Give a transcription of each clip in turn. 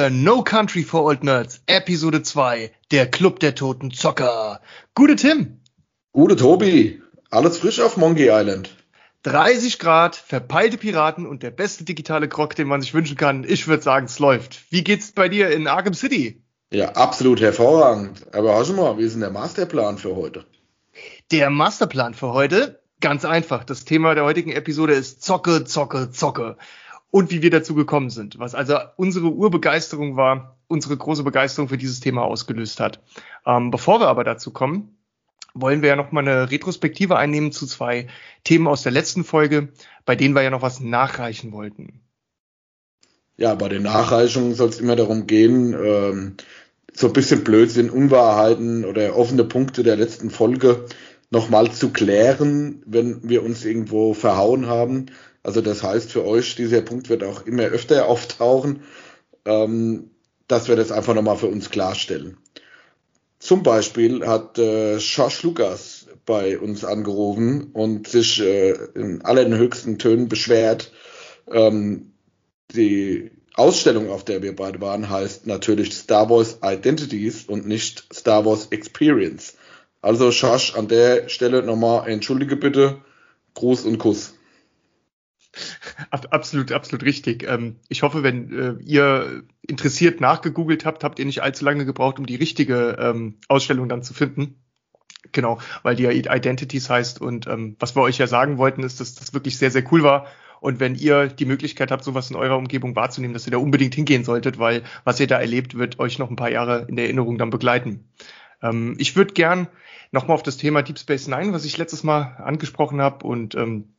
wieder No Country for Old Nerds, Episode 2, der Club der toten Zocker. Gute Tim. Gute Tobi. Alles frisch auf Monkey Island. 30 Grad, verpeilte Piraten und der beste digitale Grog, den man sich wünschen kann. Ich würde sagen, es läuft. Wie geht's bei dir in Arkham City? Ja, absolut hervorragend. Aber du mal, wie ist denn der Masterplan für heute? Der Masterplan für heute? Ganz einfach. Das Thema der heutigen Episode ist Zocke, Zocke, Zocke und wie wir dazu gekommen sind, was also unsere Urbegeisterung war, unsere große Begeisterung für dieses Thema ausgelöst hat. Ähm, bevor wir aber dazu kommen, wollen wir ja noch mal eine Retrospektive einnehmen zu zwei Themen aus der letzten Folge, bei denen wir ja noch was nachreichen wollten. Ja, bei den Nachreichungen soll es immer darum gehen, ähm, so ein bisschen Blödsinn, Unwahrheiten oder offene Punkte der letzten Folge nochmal zu klären, wenn wir uns irgendwo verhauen haben also das heißt für euch, dieser Punkt wird auch immer öfter auftauchen, ähm, dass wir das einfach nochmal für uns klarstellen. Zum Beispiel hat äh, Josh Lucas bei uns angerufen und sich äh, in allerhöchsten Tönen beschwert. Ähm, die Ausstellung, auf der wir beide waren, heißt natürlich Star Wars Identities und nicht Star Wars Experience. Also Josh, an der Stelle nochmal entschuldige bitte, Gruß und Kuss. Absolut, absolut richtig. Ähm, ich hoffe, wenn äh, ihr interessiert nachgegoogelt habt, habt ihr nicht allzu lange gebraucht, um die richtige ähm, Ausstellung dann zu finden. Genau, weil die ja Identities heißt und ähm, was wir euch ja sagen wollten, ist, dass das wirklich sehr, sehr cool war. Und wenn ihr die Möglichkeit habt, sowas in eurer Umgebung wahrzunehmen, dass ihr da unbedingt hingehen solltet, weil was ihr da erlebt, wird euch noch ein paar Jahre in der Erinnerung dann begleiten. Ich würde gern nochmal auf das Thema Deep Space Nine, was ich letztes Mal angesprochen habe und ähm,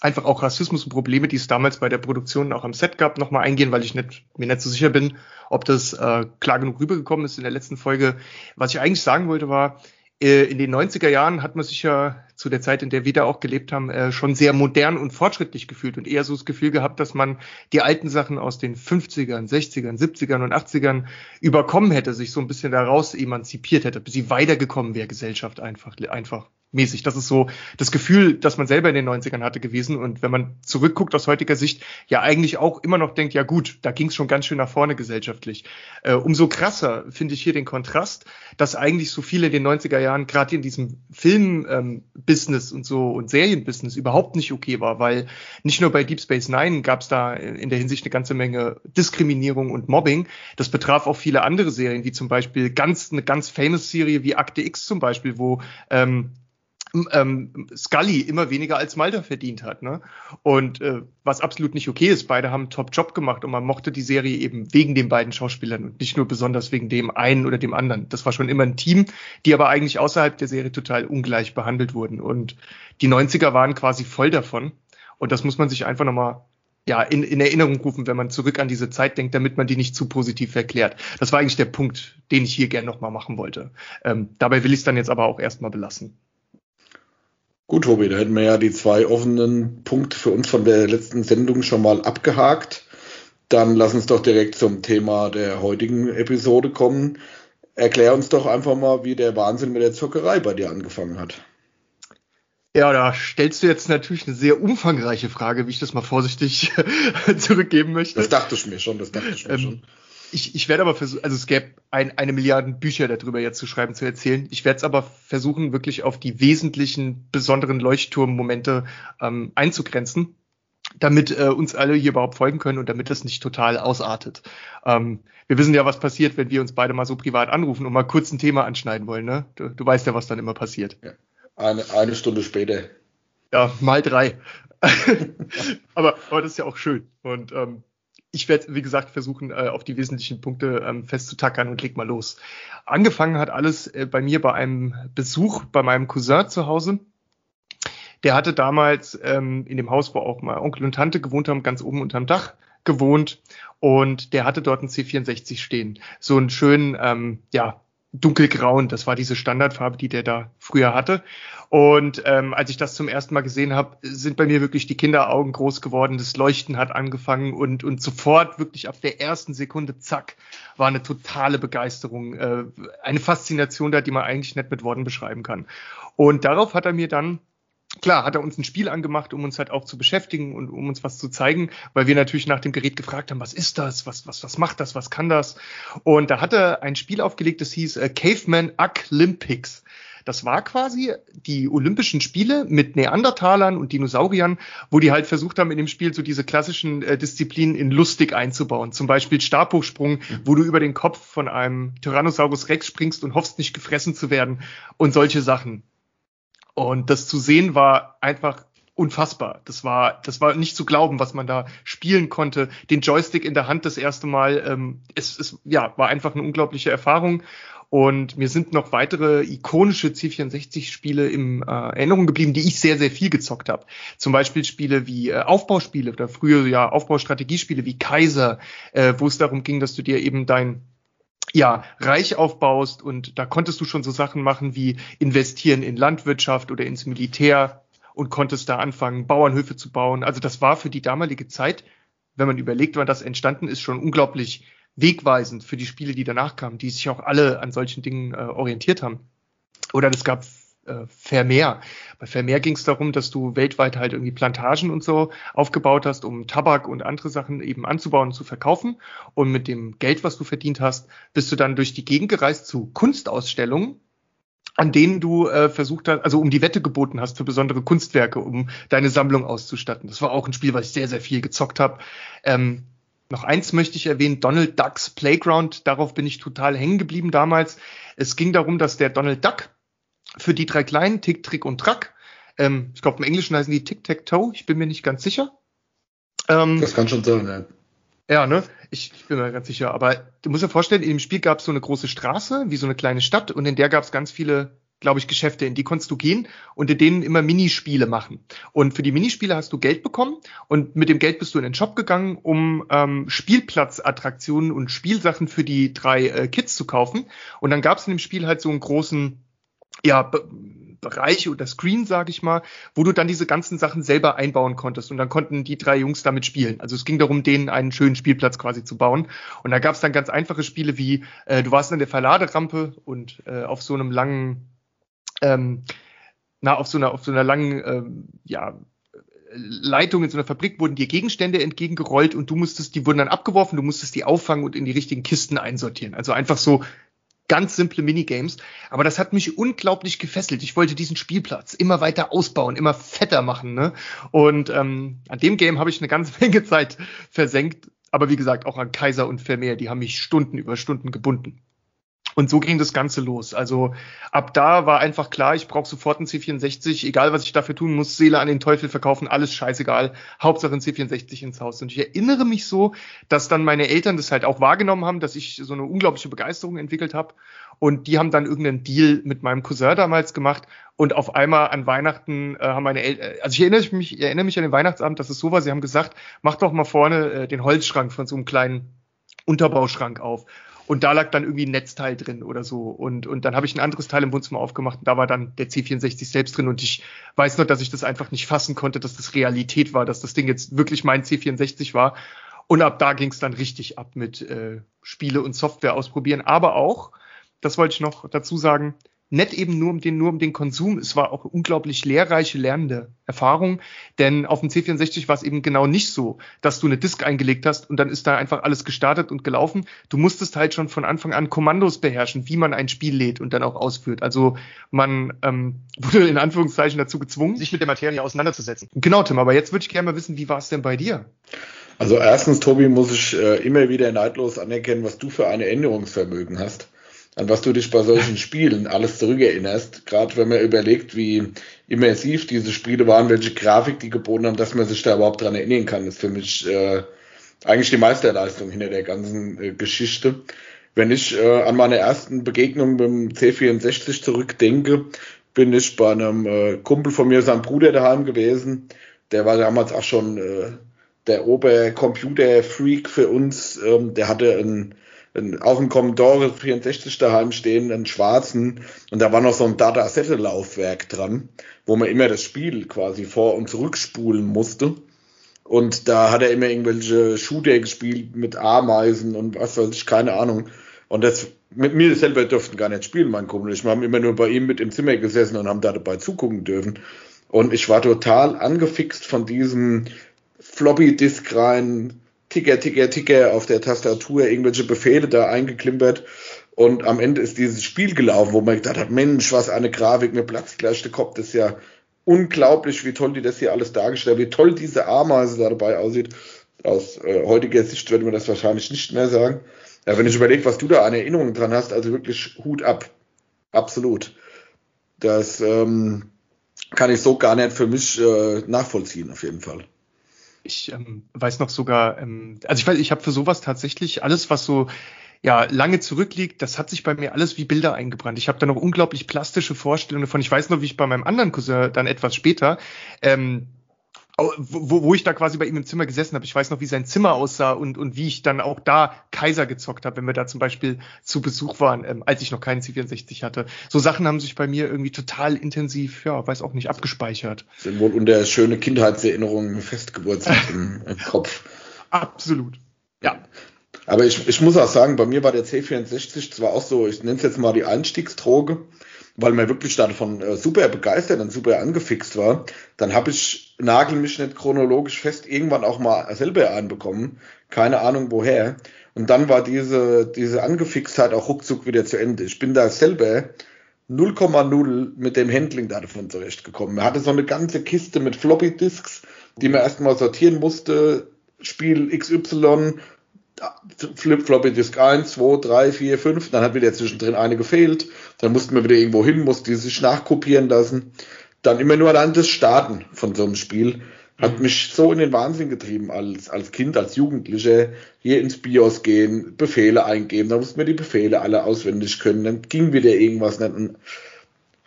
einfach auch Rassismus und Probleme, die es damals bei der Produktion auch am Set gab, nochmal eingehen, weil ich nicht, mir nicht so sicher bin, ob das äh, klar genug rübergekommen ist in der letzten Folge. Was ich eigentlich sagen wollte war, äh, in den 90er Jahren hat man sich ja zu der Zeit, in der wir da auch gelebt haben, äh, schon sehr modern und fortschrittlich gefühlt und eher so das Gefühl gehabt, dass man die alten Sachen aus den 50ern, 60ern, 70ern und 80ern überkommen hätte, sich so ein bisschen daraus emanzipiert hätte, bis sie weitergekommen wäre, Gesellschaft einfach, einfach mäßig. Das ist so das Gefühl, das man selber in den 90ern hatte gewesen. Und wenn man zurückguckt aus heutiger Sicht, ja eigentlich auch immer noch denkt, ja gut, da ging es schon ganz schön nach vorne gesellschaftlich. Äh, umso krasser finde ich hier den Kontrast, dass eigentlich so viele in den 90er Jahren gerade in diesem Film-Business ähm, und so und Serienbusiness überhaupt nicht okay war, weil nicht nur bei Deep Space Nine gab es da in der Hinsicht eine ganze Menge Diskriminierung und Mobbing. Das betraf auch viele andere Serien, wie zum Beispiel ganz eine ganz famous Serie wie Akte X zum Beispiel, wo ähm, ähm, Scully immer weniger als Malta verdient hat. Ne? Und äh, was absolut nicht okay ist, beide haben einen Top-Job gemacht und man mochte die Serie eben wegen den beiden Schauspielern und nicht nur besonders wegen dem einen oder dem anderen. Das war schon immer ein Team, die aber eigentlich außerhalb der Serie total ungleich behandelt wurden. Und die 90er waren quasi voll davon. Und das muss man sich einfach nochmal ja, in, in Erinnerung rufen, wenn man zurück an diese Zeit denkt, damit man die nicht zu positiv erklärt. Das war eigentlich der Punkt, den ich hier gerne nochmal machen wollte. Ähm, dabei will ich es dann jetzt aber auch erstmal belassen. Gut, Tobi, da hätten wir ja die zwei offenen Punkte für uns von der letzten Sendung schon mal abgehakt. Dann lass uns doch direkt zum Thema der heutigen Episode kommen. Erklär uns doch einfach mal, wie der Wahnsinn mit der Zockerei bei dir angefangen hat. Ja, da stellst du jetzt natürlich eine sehr umfangreiche Frage, wie ich das mal vorsichtig zurückgeben möchte. Das dachte ich mir schon, das dachte ich mir ähm, schon. Ich, ich werde aber versuchen, also es gäbe ein, eine Milliarde Bücher darüber jetzt zu schreiben, zu erzählen. Ich werde es aber versuchen, wirklich auf die wesentlichen besonderen Leuchtturmmomente ähm, einzugrenzen, damit äh, uns alle hier überhaupt folgen können und damit das nicht total ausartet. Ähm, wir wissen ja, was passiert, wenn wir uns beide mal so privat anrufen und mal kurz ein Thema anschneiden wollen. Ne? Du, du weißt ja, was dann immer passiert. Ja. Eine, eine Stunde später. Ja, mal drei. aber, aber das ist ja auch schön. Und ähm, ich werde, wie gesagt, versuchen, äh, auf die wesentlichen Punkte ähm, festzutackern und leg mal los. Angefangen hat alles äh, bei mir bei einem Besuch bei meinem Cousin zu Hause. Der hatte damals ähm, in dem Haus, wo auch mal Onkel und Tante gewohnt haben, ganz oben unterm Dach gewohnt und der hatte dort ein C64 stehen. So einen schönen, ähm, ja, dunkelgrauen. Das war diese Standardfarbe, die der da früher hatte. Und ähm, als ich das zum ersten Mal gesehen habe, sind bei mir wirklich die Kinderaugen groß geworden. Das Leuchten hat angefangen und, und sofort wirklich ab der ersten Sekunde, zack, war eine totale Begeisterung. Äh, eine Faszination da, die man eigentlich nicht mit Worten beschreiben kann. Und darauf hat er mir dann klar, hat er uns ein Spiel angemacht, um uns halt auch zu beschäftigen und um uns was zu zeigen, weil wir natürlich nach dem Gerät gefragt haben, was ist das, was, was, was macht das, was kann das? Und da hat er ein Spiel aufgelegt, das hieß äh, Caveman Olympics. Das war quasi die Olympischen Spiele mit Neandertalern und Dinosauriern, wo die halt versucht haben, in dem Spiel so diese klassischen äh, Disziplinen in lustig einzubauen. Zum Beispiel Stabhochsprung, mhm. wo du über den Kopf von einem Tyrannosaurus Rex springst und hoffst nicht gefressen zu werden und solche Sachen. Und das zu sehen war einfach unfassbar. Das war, das war nicht zu glauben, was man da spielen konnte. Den Joystick in der Hand das erste Mal. Ähm, es, es ja, war einfach eine unglaubliche Erfahrung. Und mir sind noch weitere ikonische C64-Spiele im äh, Erinnerung geblieben, die ich sehr, sehr viel gezockt habe. Zum Beispiel Spiele wie äh, Aufbauspiele oder früher ja Aufbaustrategiespiele wie Kaiser, äh, wo es darum ging, dass du dir eben dein ja, reich aufbaust und da konntest du schon so Sachen machen wie investieren in Landwirtschaft oder ins Militär und konntest da anfangen, Bauernhöfe zu bauen. Also das war für die damalige Zeit, wenn man überlegt, wann das entstanden ist, schon unglaublich wegweisend für die Spiele, die danach kamen, die sich auch alle an solchen Dingen äh, orientiert haben. Oder es gab äh, Vermeer. Bei Vermeer ging es darum, dass du weltweit halt irgendwie Plantagen und so aufgebaut hast, um Tabak und andere Sachen eben anzubauen und zu verkaufen. Und mit dem Geld, was du verdient hast, bist du dann durch die Gegend gereist zu Kunstausstellungen, an denen du äh, versucht hast, also um die Wette geboten hast für besondere Kunstwerke, um deine Sammlung auszustatten. Das war auch ein Spiel, was ich sehr, sehr viel gezockt habe. Ähm, noch eins möchte ich erwähnen, Donald Ducks Playground. Darauf bin ich total hängen geblieben damals. Es ging darum, dass der Donald Duck für die drei kleinen, Tick, Trick und Track. Ähm, ich glaube, im Englischen heißen die Tic Tac Toe. Ich bin mir nicht ganz sicher. Ähm, das kann schon sein, ja. Ja, ne? Ich, ich bin mir ganz sicher. Aber du musst dir vorstellen, in dem Spiel gab es so eine große Straße, wie so eine kleine Stadt, und in der gab es ganz viele glaube ich, Geschäfte, in die konntest du gehen und in denen immer Minispiele machen. Und für die Minispiele hast du Geld bekommen und mit dem Geld bist du in den Shop gegangen, um ähm, Spielplatzattraktionen und Spielsachen für die drei äh, Kids zu kaufen. Und dann gab es in dem Spiel halt so einen großen ja, Be Bereich oder Screen, sage ich mal, wo du dann diese ganzen Sachen selber einbauen konntest. Und dann konnten die drei Jungs damit spielen. Also es ging darum, denen einen schönen Spielplatz quasi zu bauen. Und da gab es dann ganz einfache Spiele wie, äh, du warst an der Verladerampe und äh, auf so einem langen, ähm, na, auf so einer, auf so einer langen, ähm, ja, Leitung in so einer Fabrik wurden dir Gegenstände entgegengerollt und du musstest, die wurden dann abgeworfen, du musstest die auffangen und in die richtigen Kisten einsortieren. Also einfach so ganz simple Minigames. Aber das hat mich unglaublich gefesselt. Ich wollte diesen Spielplatz immer weiter ausbauen, immer fetter machen. Ne? Und ähm, an dem Game habe ich eine ganze Menge Zeit versenkt. Aber wie gesagt, auch an Kaiser und Vermeer, die haben mich Stunden über Stunden gebunden. Und so ging das Ganze los. Also ab da war einfach klar, ich brauche sofort einen C64, egal was ich dafür tun muss, Seele an den Teufel verkaufen, alles scheißegal, Hauptsache ein C64 ins Haus. Und ich erinnere mich so, dass dann meine Eltern das halt auch wahrgenommen haben, dass ich so eine unglaubliche Begeisterung entwickelt habe. Und die haben dann irgendeinen Deal mit meinem Cousin damals gemacht. Und auf einmal an Weihnachten äh, haben meine Eltern, also ich erinnere mich, ich erinnere mich an den Weihnachtsabend, dass es so war, sie haben gesagt, mach doch mal vorne äh, den Holzschrank von so einem kleinen Unterbauschrank auf. Und da lag dann irgendwie ein Netzteil drin oder so. Und, und dann habe ich ein anderes Teil im Wohnzimmer aufgemacht und da war dann der C64 selbst drin. Und ich weiß noch, dass ich das einfach nicht fassen konnte, dass das Realität war, dass das Ding jetzt wirklich mein C64 war. Und ab da ging es dann richtig ab mit äh, Spiele und Software ausprobieren. Aber auch, das wollte ich noch dazu sagen, nicht eben nur um den, nur um den Konsum, es war auch unglaublich lehrreiche, lernende Erfahrung, denn auf dem C64 war es eben genau nicht so, dass du eine Disk eingelegt hast und dann ist da einfach alles gestartet und gelaufen. Du musstest halt schon von Anfang an Kommandos beherrschen, wie man ein Spiel lädt und dann auch ausführt. Also man ähm, wurde in Anführungszeichen dazu gezwungen, sich mit der Materie auseinanderzusetzen. Genau, Tim, aber jetzt würde ich gerne mal wissen, wie war es denn bei dir? Also erstens, Tobi, muss ich äh, immer wieder neidlos anerkennen, was du für eine Änderungsvermögen hast an was du dich bei solchen Spielen alles zurückerinnerst. Gerade wenn man überlegt, wie immersiv diese Spiele waren, welche Grafik die geboten haben, dass man sich da überhaupt dran erinnern kann, ist für mich äh, eigentlich die Meisterleistung hinter der ganzen äh, Geschichte. Wenn ich äh, an meine ersten Begegnungen mit dem C64 zurückdenke, bin ich bei einem äh, Kumpel von mir, seinem Bruder daheim gewesen. Der war damals auch schon äh, der Obercomputer-Freak für uns. Ähm, der hatte ein auch ein Commodore 64 daheim stehen, einen schwarzen, und da war noch so ein Data-Laufwerk dran, wo man immer das Spiel quasi vor- und zurückspulen musste. Und da hat er immer irgendwelche Shooter gespielt mit Ameisen und was weiß ich, keine Ahnung. Und das, mit mir selber durften gar nicht spielen, mein Kumpel. Ich habe immer nur bei ihm mit im Zimmer gesessen und haben da dabei zugucken dürfen. Und ich war total angefixt von diesem Floppy-Disk rein, Ticker, Ticker, Ticker auf der Tastatur, irgendwelche Befehle da eingeklimpert. Und am Ende ist dieses Spiel gelaufen, wo man gedacht hat, Mensch, was eine Grafik, mir platzt gleich der Kopf. Das ist ja unglaublich, wie toll die das hier alles dargestellt wie toll diese Ameise da dabei aussieht. Aus äh, heutiger Sicht würde man das wahrscheinlich nicht mehr sagen. Ja, wenn ich überlege, was du da an Erinnerungen dran hast, also wirklich Hut ab. Absolut. Das ähm, kann ich so gar nicht für mich äh, nachvollziehen, auf jeden Fall. Ich ähm, weiß noch sogar, ähm, also ich weiß, ich habe für sowas tatsächlich alles, was so ja lange zurückliegt, das hat sich bei mir alles wie Bilder eingebrannt. Ich habe da noch unglaublich plastische Vorstellungen davon. Ich weiß noch, wie ich bei meinem anderen Cousin dann etwas später ähm, wo, wo ich da quasi bei ihm im Zimmer gesessen habe. Ich weiß noch, wie sein Zimmer aussah und, und wie ich dann auch da Kaiser gezockt habe, wenn wir da zum Beispiel zu Besuch waren, ähm, als ich noch keinen C64 hatte. So Sachen haben sich bei mir irgendwie total intensiv, ja, weiß auch nicht, abgespeichert. Sind wohl unter schöne Kindheitserinnerungen festgewurzelt im, im Kopf. Absolut. Ja. Aber ich, ich muss auch sagen, bei mir war der C64 zwar auch so, ich nenne es jetzt mal die Einstiegsdroge, weil man wirklich davon äh, super begeistert und super angefixt war, dann habe ich, nagel mich nicht chronologisch fest, irgendwann auch mal selber einbekommen. Keine Ahnung woher. Und dann war diese, diese Angefixtheit auch ruckzuck wieder zu Ende. Ich bin da selber 0,0 mit dem Handling davon zurechtgekommen. Er hatte so eine ganze Kiste mit Floppy Disks, die man erstmal sortieren musste. Spiel XY Flip Floppy Disk 1, 2, 3, 4, 5, dann hat wieder zwischendrin eine gefehlt, dann mussten wir wieder irgendwo hin, mussten die sich nachkopieren lassen. Dann immer nur allein das Starten von so einem Spiel hat mhm. mich so in den Wahnsinn getrieben als, als Kind, als Jugendlicher, hier ins BIOS gehen, Befehle eingeben, da mussten wir die Befehle alle auswendig können, dann ging wieder irgendwas nicht. Und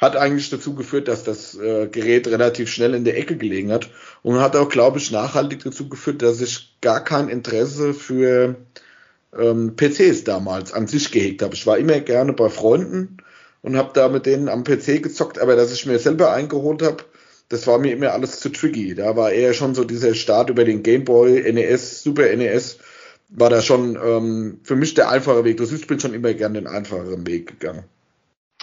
hat eigentlich dazu geführt, dass das äh, Gerät relativ schnell in der Ecke gelegen hat und hat auch, glaube ich, nachhaltig dazu geführt, dass ich gar kein Interesse für ähm, PCs damals an sich gehegt habe. Ich war immer gerne bei Freunden und habe da mit denen am PC gezockt, aber dass ich mir selber eingeholt habe, das war mir immer alles zu tricky. Da war eher schon so dieser Start über den Game Boy, NES, Super NES, war da schon ähm, für mich der einfache Weg. Das ist, ich bin schon immer gerne den einfacheren Weg gegangen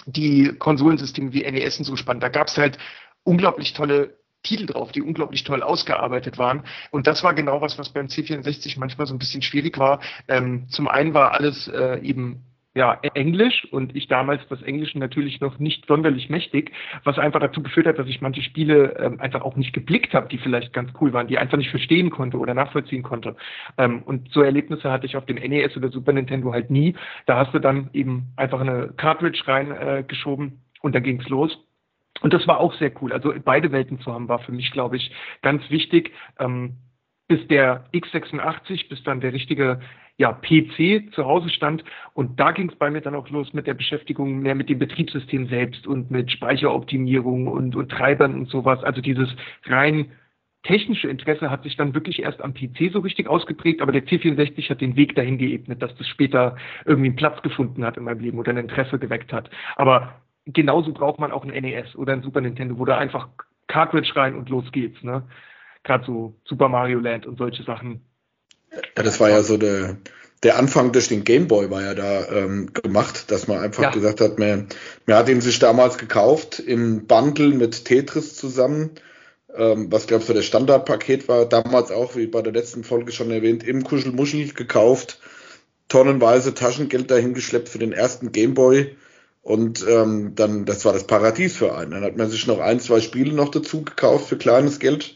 die Konsolensysteme wie NES und so spannend. Da gab es halt unglaublich tolle Titel drauf, die unglaublich toll ausgearbeitet waren. Und das war genau was, was beim C64 manchmal so ein bisschen schwierig war. Ähm, zum einen war alles äh, eben ja, Englisch und ich damals das Englische natürlich noch nicht sonderlich mächtig, was einfach dazu geführt hat, dass ich manche Spiele ähm, einfach auch nicht geblickt habe, die vielleicht ganz cool waren, die einfach nicht verstehen konnte oder nachvollziehen konnte. Ähm, und so Erlebnisse hatte ich auf dem NES oder Super Nintendo halt nie. Da hast du dann eben einfach eine Cartridge reingeschoben äh, und dann ging's los. Und das war auch sehr cool. Also beide Welten zu haben, war für mich, glaube ich, ganz wichtig. Ähm, bis der x86, bis dann der richtige ja, PC zu Hause stand. Und da ging es bei mir dann auch los mit der Beschäftigung mehr mit dem Betriebssystem selbst und mit Speicheroptimierung und, und Treibern und sowas. Also dieses rein technische Interesse hat sich dann wirklich erst am PC so richtig ausgeprägt, aber der C64 hat den Weg dahin geebnet, dass das später irgendwie einen Platz gefunden hat in meinem Leben oder ein Interesse geweckt hat. Aber genauso braucht man auch ein NES oder ein Super Nintendo, wo da einfach Cartridge rein und los geht's. Ne? Gerade so Super Mario Land und solche Sachen ja, das war ja so der, der Anfang durch den Gameboy war ja da ähm, gemacht, dass man einfach ja. gesagt hat, man, man hat ihn sich damals gekauft im Bundle mit Tetris zusammen, ähm, was glaube ich so der Standardpaket war, damals auch, wie bei der letzten Folge schon erwähnt, im Kuschelmuschel gekauft, tonnenweise Taschengeld dahin geschleppt für den ersten Gameboy und ähm, dann, das war das Paradies für einen. Dann hat man sich noch ein, zwei Spiele noch dazu gekauft für kleines Geld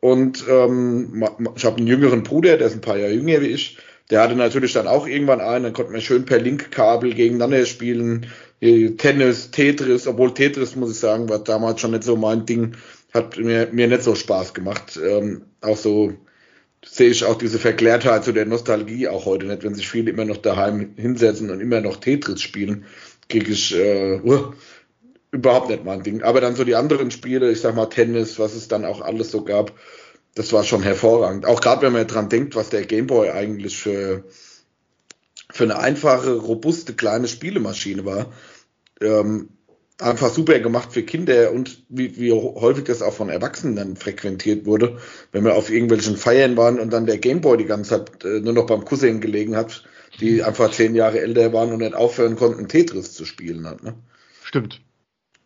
und ähm, ich habe einen jüngeren Bruder, der ist ein paar Jahre jünger wie ich. Der hatte natürlich dann auch irgendwann einen, dann konnte man schön per Linkkabel gegeneinander spielen. Tennis, Tetris, obwohl Tetris, muss ich sagen, war damals schon nicht so mein Ding, hat mir, mir nicht so Spaß gemacht. Ähm, auch so sehe ich auch diese Verklärtheit zu der Nostalgie auch heute nicht, wenn sich viele immer noch daheim hinsetzen und immer noch Tetris spielen, kriege ich äh, uh, überhaupt nicht mein Ding. Aber dann so die anderen Spiele, ich sag mal Tennis, was es dann auch alles so gab, das war schon hervorragend. Auch gerade wenn man dran denkt, was der Gameboy eigentlich für, für eine einfache, robuste, kleine Spielemaschine war. Ähm, einfach super gemacht für Kinder und wie, wie häufig das auch von Erwachsenen frequentiert wurde, wenn wir auf irgendwelchen Feiern waren und dann der Gameboy die ganze Zeit äh, nur noch beim Cousin gelegen hat, die einfach zehn Jahre älter waren und nicht aufhören konnten, Tetris zu spielen hat. Ne? Stimmt.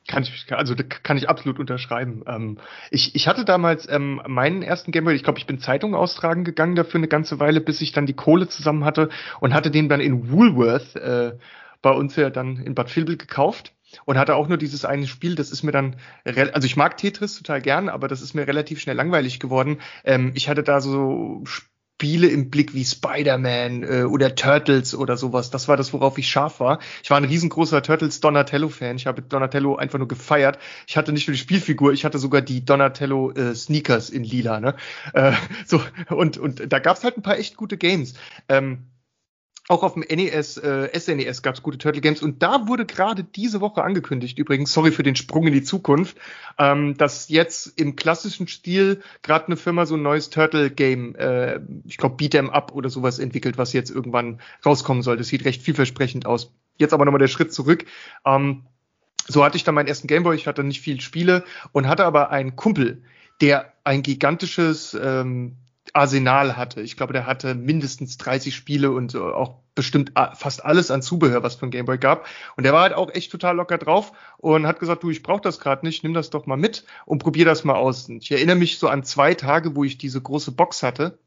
Kann ich, also kann ich absolut unterschreiben. Ähm, ich, ich hatte damals ähm, meinen ersten Gameboy, ich glaube, ich bin Zeitung austragen gegangen dafür eine ganze Weile, bis ich dann die Kohle zusammen hatte und hatte den dann in Woolworth äh, bei uns ja dann in Bad Vilbel gekauft und hatte auch nur dieses eine Spiel, das ist mir dann, also ich mag Tetris total gern, aber das ist mir relativ schnell langweilig geworden. Ähm, ich hatte da so Spiele im Blick wie Spider-Man äh, oder Turtles oder sowas. Das war das, worauf ich scharf war. Ich war ein riesengroßer Turtles Donatello-Fan. Ich habe Donatello einfach nur gefeiert. Ich hatte nicht nur die Spielfigur, ich hatte sogar die Donatello äh, Sneakers in lila. Ne? Äh, so und und da gab's halt ein paar echt gute Games. Ähm, auch auf dem NES, äh, SNES gab es gute Turtle Games und da wurde gerade diese Woche angekündigt, übrigens, sorry für den Sprung in die Zukunft, ähm, dass jetzt im klassischen Stil gerade eine Firma so ein neues Turtle Game, äh, ich glaube Beat'em Up oder sowas entwickelt, was jetzt irgendwann rauskommen soll. Das sieht recht vielversprechend aus. Jetzt aber nochmal der Schritt zurück. Ähm, so hatte ich dann meinen ersten Gameboy, ich hatte nicht viel Spiele und hatte aber einen Kumpel, der ein gigantisches ähm, Arsenal hatte. Ich glaube, der hatte mindestens 30 Spiele und auch bestimmt fast alles an Zubehör, was von Gameboy gab. Und der war halt auch echt total locker drauf und hat gesagt, du, ich brauche das gerade nicht, nimm das doch mal mit und probier das mal aus. Und ich erinnere mich so an zwei Tage, wo ich diese große Box hatte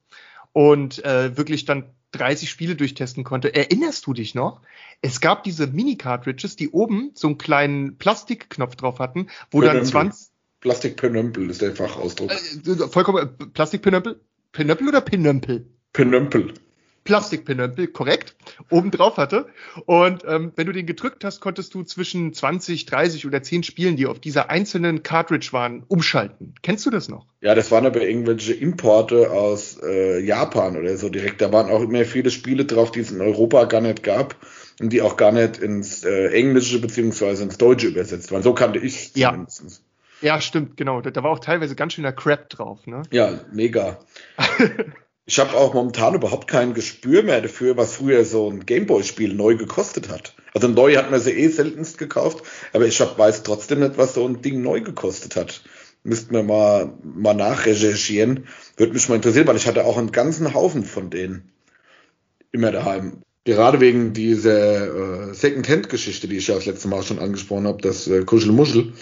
und äh, wirklich dann 30 Spiele durchtesten konnte. Erinnerst du dich noch? Es gab diese Mini-Cartridges, die oben so einen kleinen Plastikknopf drauf hatten, wo dann 20 Plastikpenömpel ist der Fachausdruck. Äh, vollkommen äh, Plastikpenömpel? Pinöppel oder Pinömpel? Pinömpel. Plastikpinömpel, korrekt, oben drauf hatte. Und ähm, wenn du den gedrückt hast, konntest du zwischen 20, 30 oder 10 Spielen, die auf dieser einzelnen Cartridge waren, umschalten. Kennst du das noch? Ja, das waren aber irgendwelche Importe aus äh, Japan oder so direkt. Da waren auch immer viele Spiele drauf, die es in Europa gar nicht gab und die auch gar nicht ins äh, Englische beziehungsweise ins Deutsche übersetzt waren. So kannte ich ja. zumindest. Ja, stimmt, genau. Da, da war auch teilweise ganz schöner Crap drauf, ne? Ja, mega. ich habe auch momentan überhaupt kein Gespür mehr dafür, was früher so ein Gameboy-Spiel neu gekostet hat. Also neu hat man sie eh seltenst gekauft, aber ich hab, weiß trotzdem nicht, was so ein Ding neu gekostet hat. Müssten wir mal, mal nachrecherchieren. Würde mich mal interessieren, weil ich hatte auch einen ganzen Haufen von denen immer daheim. Gerade wegen dieser äh, Second-Hand-Geschichte, die ich ja das letzte Mal schon angesprochen habe, das äh, Kuschelmuschel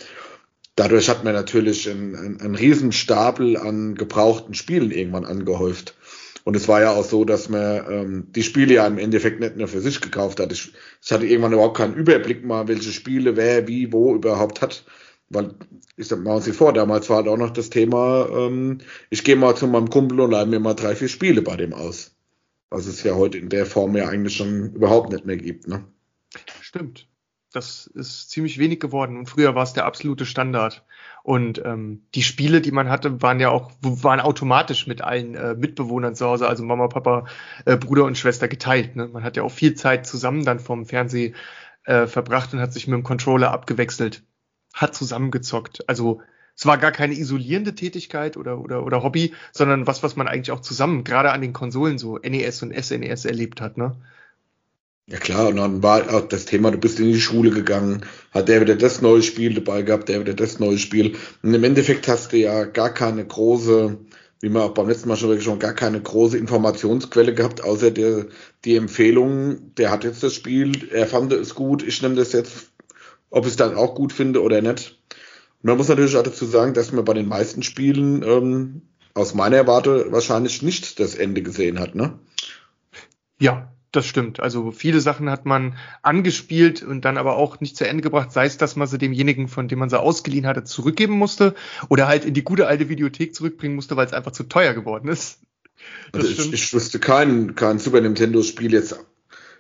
dadurch hat man natürlich einen, einen, einen an gebrauchten Spielen irgendwann angehäuft. Und es war ja auch so, dass man ähm, die Spiele ja im Endeffekt nicht nur für sich gekauft hat. Ich, ich hatte irgendwann überhaupt keinen Überblick mal, welche Spiele wer, wie, wo überhaupt hat. Weil, ich sag mal Sie vor, damals war halt auch noch das Thema, ähm, ich gehe mal zu meinem Kumpel und leih mir mal drei, vier Spiele bei dem aus. Was es ja heute in der Form ja eigentlich schon überhaupt nicht mehr gibt, ne? Stimmt. Das ist ziemlich wenig geworden. Und früher war es der absolute Standard. Und ähm, die Spiele, die man hatte, waren ja auch, waren automatisch mit allen äh, Mitbewohnern zu Hause, also Mama, Papa, äh, Bruder und Schwester geteilt. Ne? Man hat ja auch viel Zeit zusammen dann vom Fernseh äh, verbracht und hat sich mit dem Controller abgewechselt, hat zusammengezockt. Also es war gar keine isolierende Tätigkeit oder, oder, oder Hobby, sondern was, was man eigentlich auch zusammen, gerade an den Konsolen so NES und SNES erlebt hat. Ne? Ja klar, und dann war auch das Thema, du bist in die Schule gegangen, hat der wieder das neue Spiel dabei gehabt, der wieder das neue Spiel. Und im Endeffekt hast du ja gar keine große, wie man auch beim letzten Mal schon schon gar keine große Informationsquelle gehabt, außer der, die Empfehlung, der hat jetzt das Spiel, er fand es gut, ich nehme das jetzt, ob ich es dann auch gut finde oder nicht. Und man muss natürlich auch dazu sagen, dass man bei den meisten Spielen ähm, aus meiner Warte wahrscheinlich nicht das Ende gesehen hat, ne? Ja, das stimmt. Also viele Sachen hat man angespielt und dann aber auch nicht zu Ende gebracht, sei es, dass man sie demjenigen, von dem man sie ausgeliehen hatte, zurückgeben musste oder halt in die gute alte Videothek zurückbringen musste, weil es einfach zu teuer geworden ist. Das also ich, ich wüsste kein, kein Super Nintendo Spiel jetzt,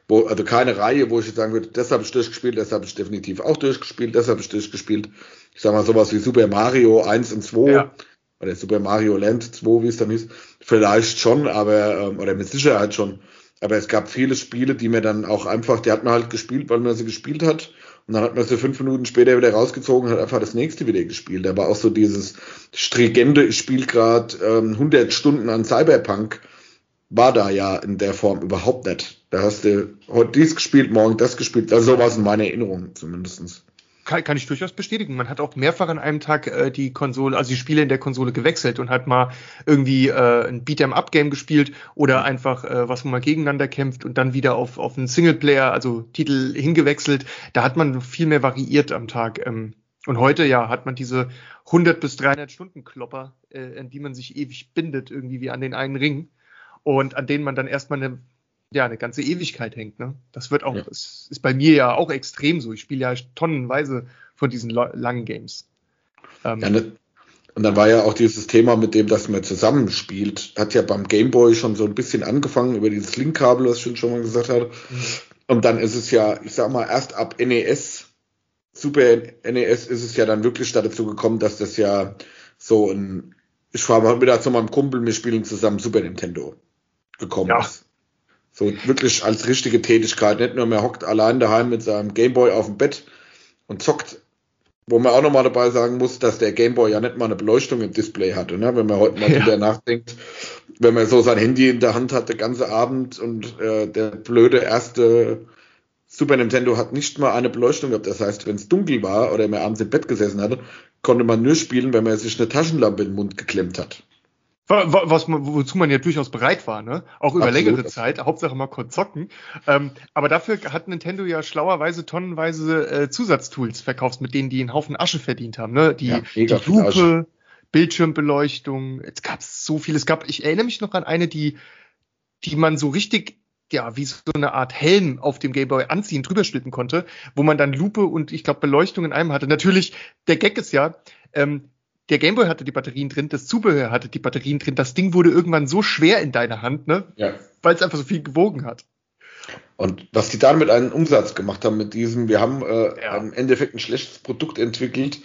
wo, also keine Reihe, wo ich jetzt sagen würde, das habe ich durchgespielt, das habe ich definitiv auch durchgespielt, das habe ich durchgespielt. Ich sag mal sowas wie Super Mario 1 und 2 ja. oder Super Mario Land 2, wie es dann hieß. Vielleicht schon, aber, ähm, oder mit Sicherheit schon aber es gab viele Spiele, die mir dann auch einfach, die hat man halt gespielt, weil man sie gespielt hat. Und dann hat man sie fünf Minuten später wieder rausgezogen und hat einfach das nächste wieder gespielt. Da war auch so dieses stringente, ich spiele gerade ähm, 100 Stunden an Cyberpunk, war da ja in der Form überhaupt nicht. Da hast du heute dies gespielt, morgen das gespielt. Also so war es in meiner Erinnerung zumindestens. Kann, kann ich durchaus bestätigen. Man hat auch mehrfach an einem Tag äh, die Konsole, also die Spiele in der Konsole gewechselt und hat mal irgendwie äh, ein Beat'em-up-Game gespielt oder mhm. einfach äh, was man mal gegeneinander kämpft und dann wieder auf, auf einen Singleplayer, also Titel hingewechselt. Da hat man viel mehr variiert am Tag. Ähm, Und heute, ja, hat man diese 100 bis 300 Stunden Klopper, äh, an die man sich ewig bindet, irgendwie wie an den einen Ring. Und an denen man dann erstmal eine, ja, eine ganze Ewigkeit hängt. Ne? Das wird auch, ja. ist, ist bei mir ja auch extrem so. Ich spiele ja tonnenweise von diesen langen Games. Ähm, ja, ne, und dann war ja auch dieses Thema mit dem, dass man zusammenspielt, hat ja beim Gameboy schon so ein bisschen angefangen über dieses Linkkabel, was ich schon mal gesagt habe. Mhm. Und dann ist es ja, ich sag mal, erst ab NES Super NES ist es ja dann wirklich dazu gekommen, dass das ja so ein, ich war mal wieder zu meinem Kumpel, wir spielen zusammen Super Nintendo gekommen ja. ist. So wirklich als richtige Tätigkeit, nicht nur mehr hockt allein daheim mit seinem Gameboy auf dem Bett und zockt. Wo man auch nochmal dabei sagen muss, dass der Gameboy ja nicht mal eine Beleuchtung im Display hatte, ne? wenn man heute mal ja. drüber nachdenkt, wenn man so sein Handy in der Hand hat, den ganzen Abend und äh, der blöde erste Super Nintendo hat nicht mal eine Beleuchtung gehabt. Das heißt, wenn es dunkel war oder man abends im Bett gesessen hatte, konnte man nur spielen, wenn man sich eine Taschenlampe in den Mund geklemmt hat. Was man, wozu man ja durchaus bereit war, ne? Auch über Absolut. längere Zeit, Hauptsache mal kurz zocken. Ähm, aber dafür hat Nintendo ja schlauerweise tonnenweise äh, Zusatztools verkauft, mit denen die einen Haufen Asche verdient haben, ne? Die, ja, die Lupe, Bildschirmbeleuchtung, es gab so viel. Es gab, ich erinnere mich noch an eine, die, die man so richtig ja, wie so eine Art Helm auf dem Gameboy anziehen, drüber stülpen konnte, wo man dann Lupe und ich glaube Beleuchtung in einem hatte. Natürlich, der Gag ist ja, ähm, der Gameboy hatte die Batterien drin, das Zubehör hatte die Batterien drin, das Ding wurde irgendwann so schwer in deiner Hand, ne? Ja. Weil es einfach so viel gewogen hat. Und was die damit einen Umsatz gemacht haben mit diesem, wir haben äh, ja. im Endeffekt ein schlechtes Produkt entwickelt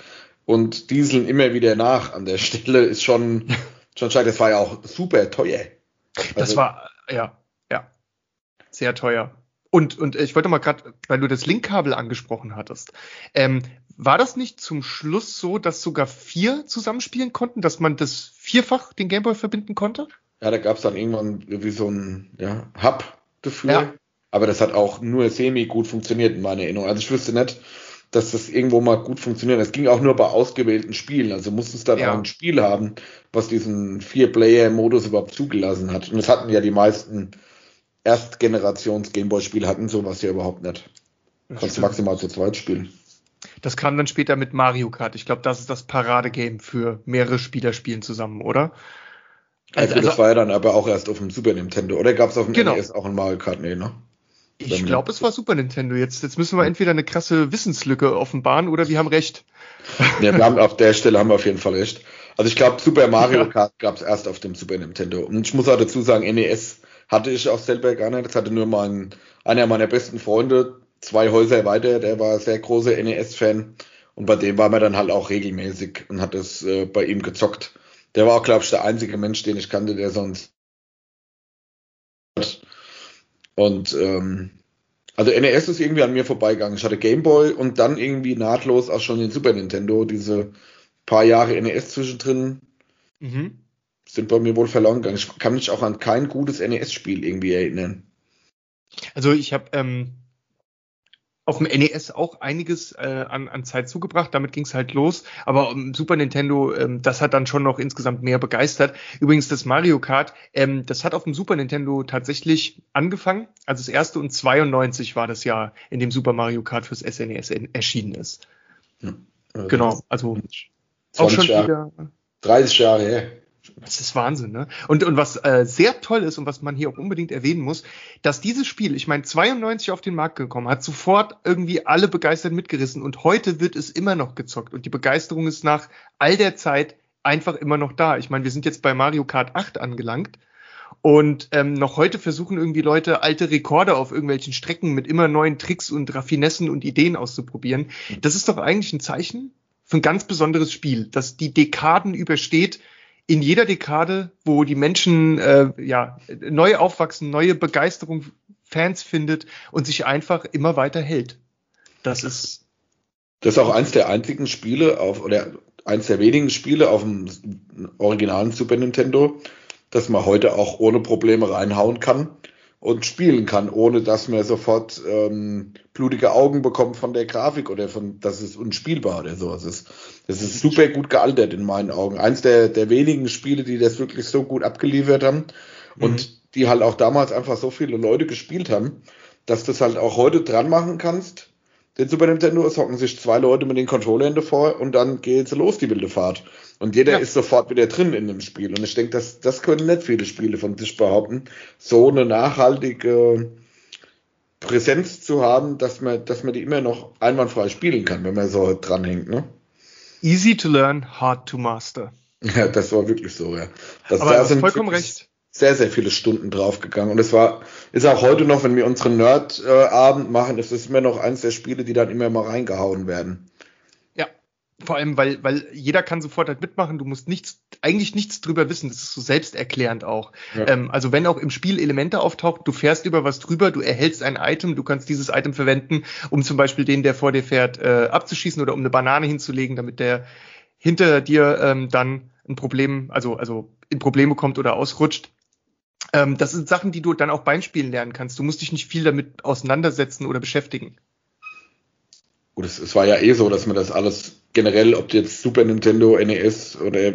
und dieseln immer wieder nach an der Stelle, ist schon, schon schade. Das war ja auch super teuer. Also, das war, ja, sehr teuer. Und, und ich wollte mal gerade, weil du das Linkkabel angesprochen hattest, ähm, war das nicht zum Schluss so, dass sogar vier zusammenspielen konnten, dass man das vierfach den Gameboy verbinden konnte? Ja, da gab es dann irgendwann wie so ein ja, Hub dafür. Ja. Aber das hat auch nur semi gut funktioniert in meiner Erinnerung. Also ich wüsste nicht, dass das irgendwo mal gut funktioniert. Es ging auch nur bei ausgewählten Spielen. Also musste es dann ja. auch ein Spiel haben, was diesen Vier-Player-Modus überhaupt zugelassen hat. Und das hatten ja die meisten Erstgenerations Gameboy-Spiel hatten sowas ja überhaupt nicht. Das Kannst du maximal zu zweit spielen. Das kam dann später mit Mario Kart. Ich glaube, das ist das Paradegame für mehrere Spieler spielen zusammen, oder? Also, also, das war ja dann aber auch erst auf dem Super Nintendo. Oder gab es auf dem genau. NES auch ein Mario Kart? Nee, ne? Ich glaube, es war Super Nintendo. Jetzt, jetzt müssen wir entweder eine krasse Wissenslücke offenbaren oder wir haben recht. Ja, wir haben auf der Stelle haben wir auf jeden Fall recht. Also ich glaube, Super Mario Kart gab es erst auf dem Super Nintendo. Und ich muss auch dazu sagen, NES hatte ich auch selber gar nicht. Das hatte nur mein, einer meiner besten Freunde, zwei Häuser weiter, der war sehr großer NES-Fan. Und bei dem war man dann halt auch regelmäßig und hat es äh, bei ihm gezockt. Der war auch, glaube ich, der einzige Mensch, den ich kannte, der sonst. Und ähm, also NES ist irgendwie an mir vorbeigegangen. Ich hatte Gameboy und dann irgendwie nahtlos auch schon den Super Nintendo, diese paar Jahre NES zwischendrin. Mhm sind bei mir wohl verloren gegangen. Ich kann mich auch an kein gutes NES-Spiel irgendwie erinnern. Also ich habe ähm, auf dem NES auch einiges äh, an, an Zeit zugebracht. Damit ging es halt los. Aber um, Super Nintendo, ähm, das hat dann schon noch insgesamt mehr begeistert. Übrigens das Mario Kart, ähm, das hat auf dem Super Nintendo tatsächlich angefangen. Also das erste und 92 war das Jahr, in dem Super Mario Kart fürs SNES e erschienen ist. Ja, also genau, also auch schon Jahre, wieder 30 Jahre her. Das ist Wahnsinn, ne? Und, und was äh, sehr toll ist und was man hier auch unbedingt erwähnen muss, dass dieses Spiel, ich meine, 92 auf den Markt gekommen, hat sofort irgendwie alle begeistert mitgerissen und heute wird es immer noch gezockt und die Begeisterung ist nach all der Zeit einfach immer noch da. Ich meine, wir sind jetzt bei Mario Kart 8 angelangt und ähm, noch heute versuchen irgendwie Leute alte Rekorde auf irgendwelchen Strecken mit immer neuen Tricks und Raffinessen und Ideen auszuprobieren. Das ist doch eigentlich ein Zeichen für ein ganz besonderes Spiel, das die Dekaden übersteht in jeder Dekade, wo die Menschen äh, ja neu aufwachsen, neue Begeisterung, Fans findet und sich einfach immer weiter hält. Das ist das ist auch eins der einzigen Spiele auf oder eins der wenigen Spiele auf dem originalen Super Nintendo, das man heute auch ohne Probleme reinhauen kann und spielen kann, ohne dass man sofort ähm, blutige Augen bekommt von der Grafik oder von, das ist unspielbar oder so. Das ist, das ist super gut gealtert in meinen Augen. Eins der, der wenigen Spiele, die das wirklich so gut abgeliefert haben und mhm. die halt auch damals einfach so viele Leute gespielt haben, dass du das halt auch heute dran machen kannst den Super Nintendo, es hocken sich zwei Leute mit den Controllerhände vor und dann geht's los, die wilde Fahrt. Und jeder ja. ist sofort wieder drin in dem Spiel. Und ich denke, das, das können nicht viele Spiele von sich behaupten, so eine nachhaltige Präsenz zu haben, dass man, dass man die immer noch einwandfrei spielen kann, wenn man so dranhängt, ne? Easy to learn, hard to master. Ja, das war wirklich so, ja. Das, Aber da sind vollkommen recht. Sehr, sehr viele Stunden draufgegangen. Und es war, ist auch heute noch, wenn wir unseren Nerd-Abend machen, ist es immer noch eins der Spiele, die dann immer mal reingehauen werden. Vor allem, weil, weil jeder kann sofort halt mitmachen, du musst nichts, eigentlich nichts drüber wissen, das ist so selbsterklärend auch. Ja. Ähm, also wenn auch im Spiel Elemente auftauchen, du fährst über was drüber, du erhältst ein Item, du kannst dieses Item verwenden, um zum Beispiel den, der vor dir fährt, äh, abzuschießen oder um eine Banane hinzulegen, damit der hinter dir ähm, dann ein Problem, also, also in Probleme kommt oder ausrutscht. Ähm, das sind Sachen, die du dann auch beim Spielen lernen kannst. Du musst dich nicht viel damit auseinandersetzen oder beschäftigen. Gut, es, es, war ja eh so, dass man das alles generell, ob jetzt Super Nintendo, NES oder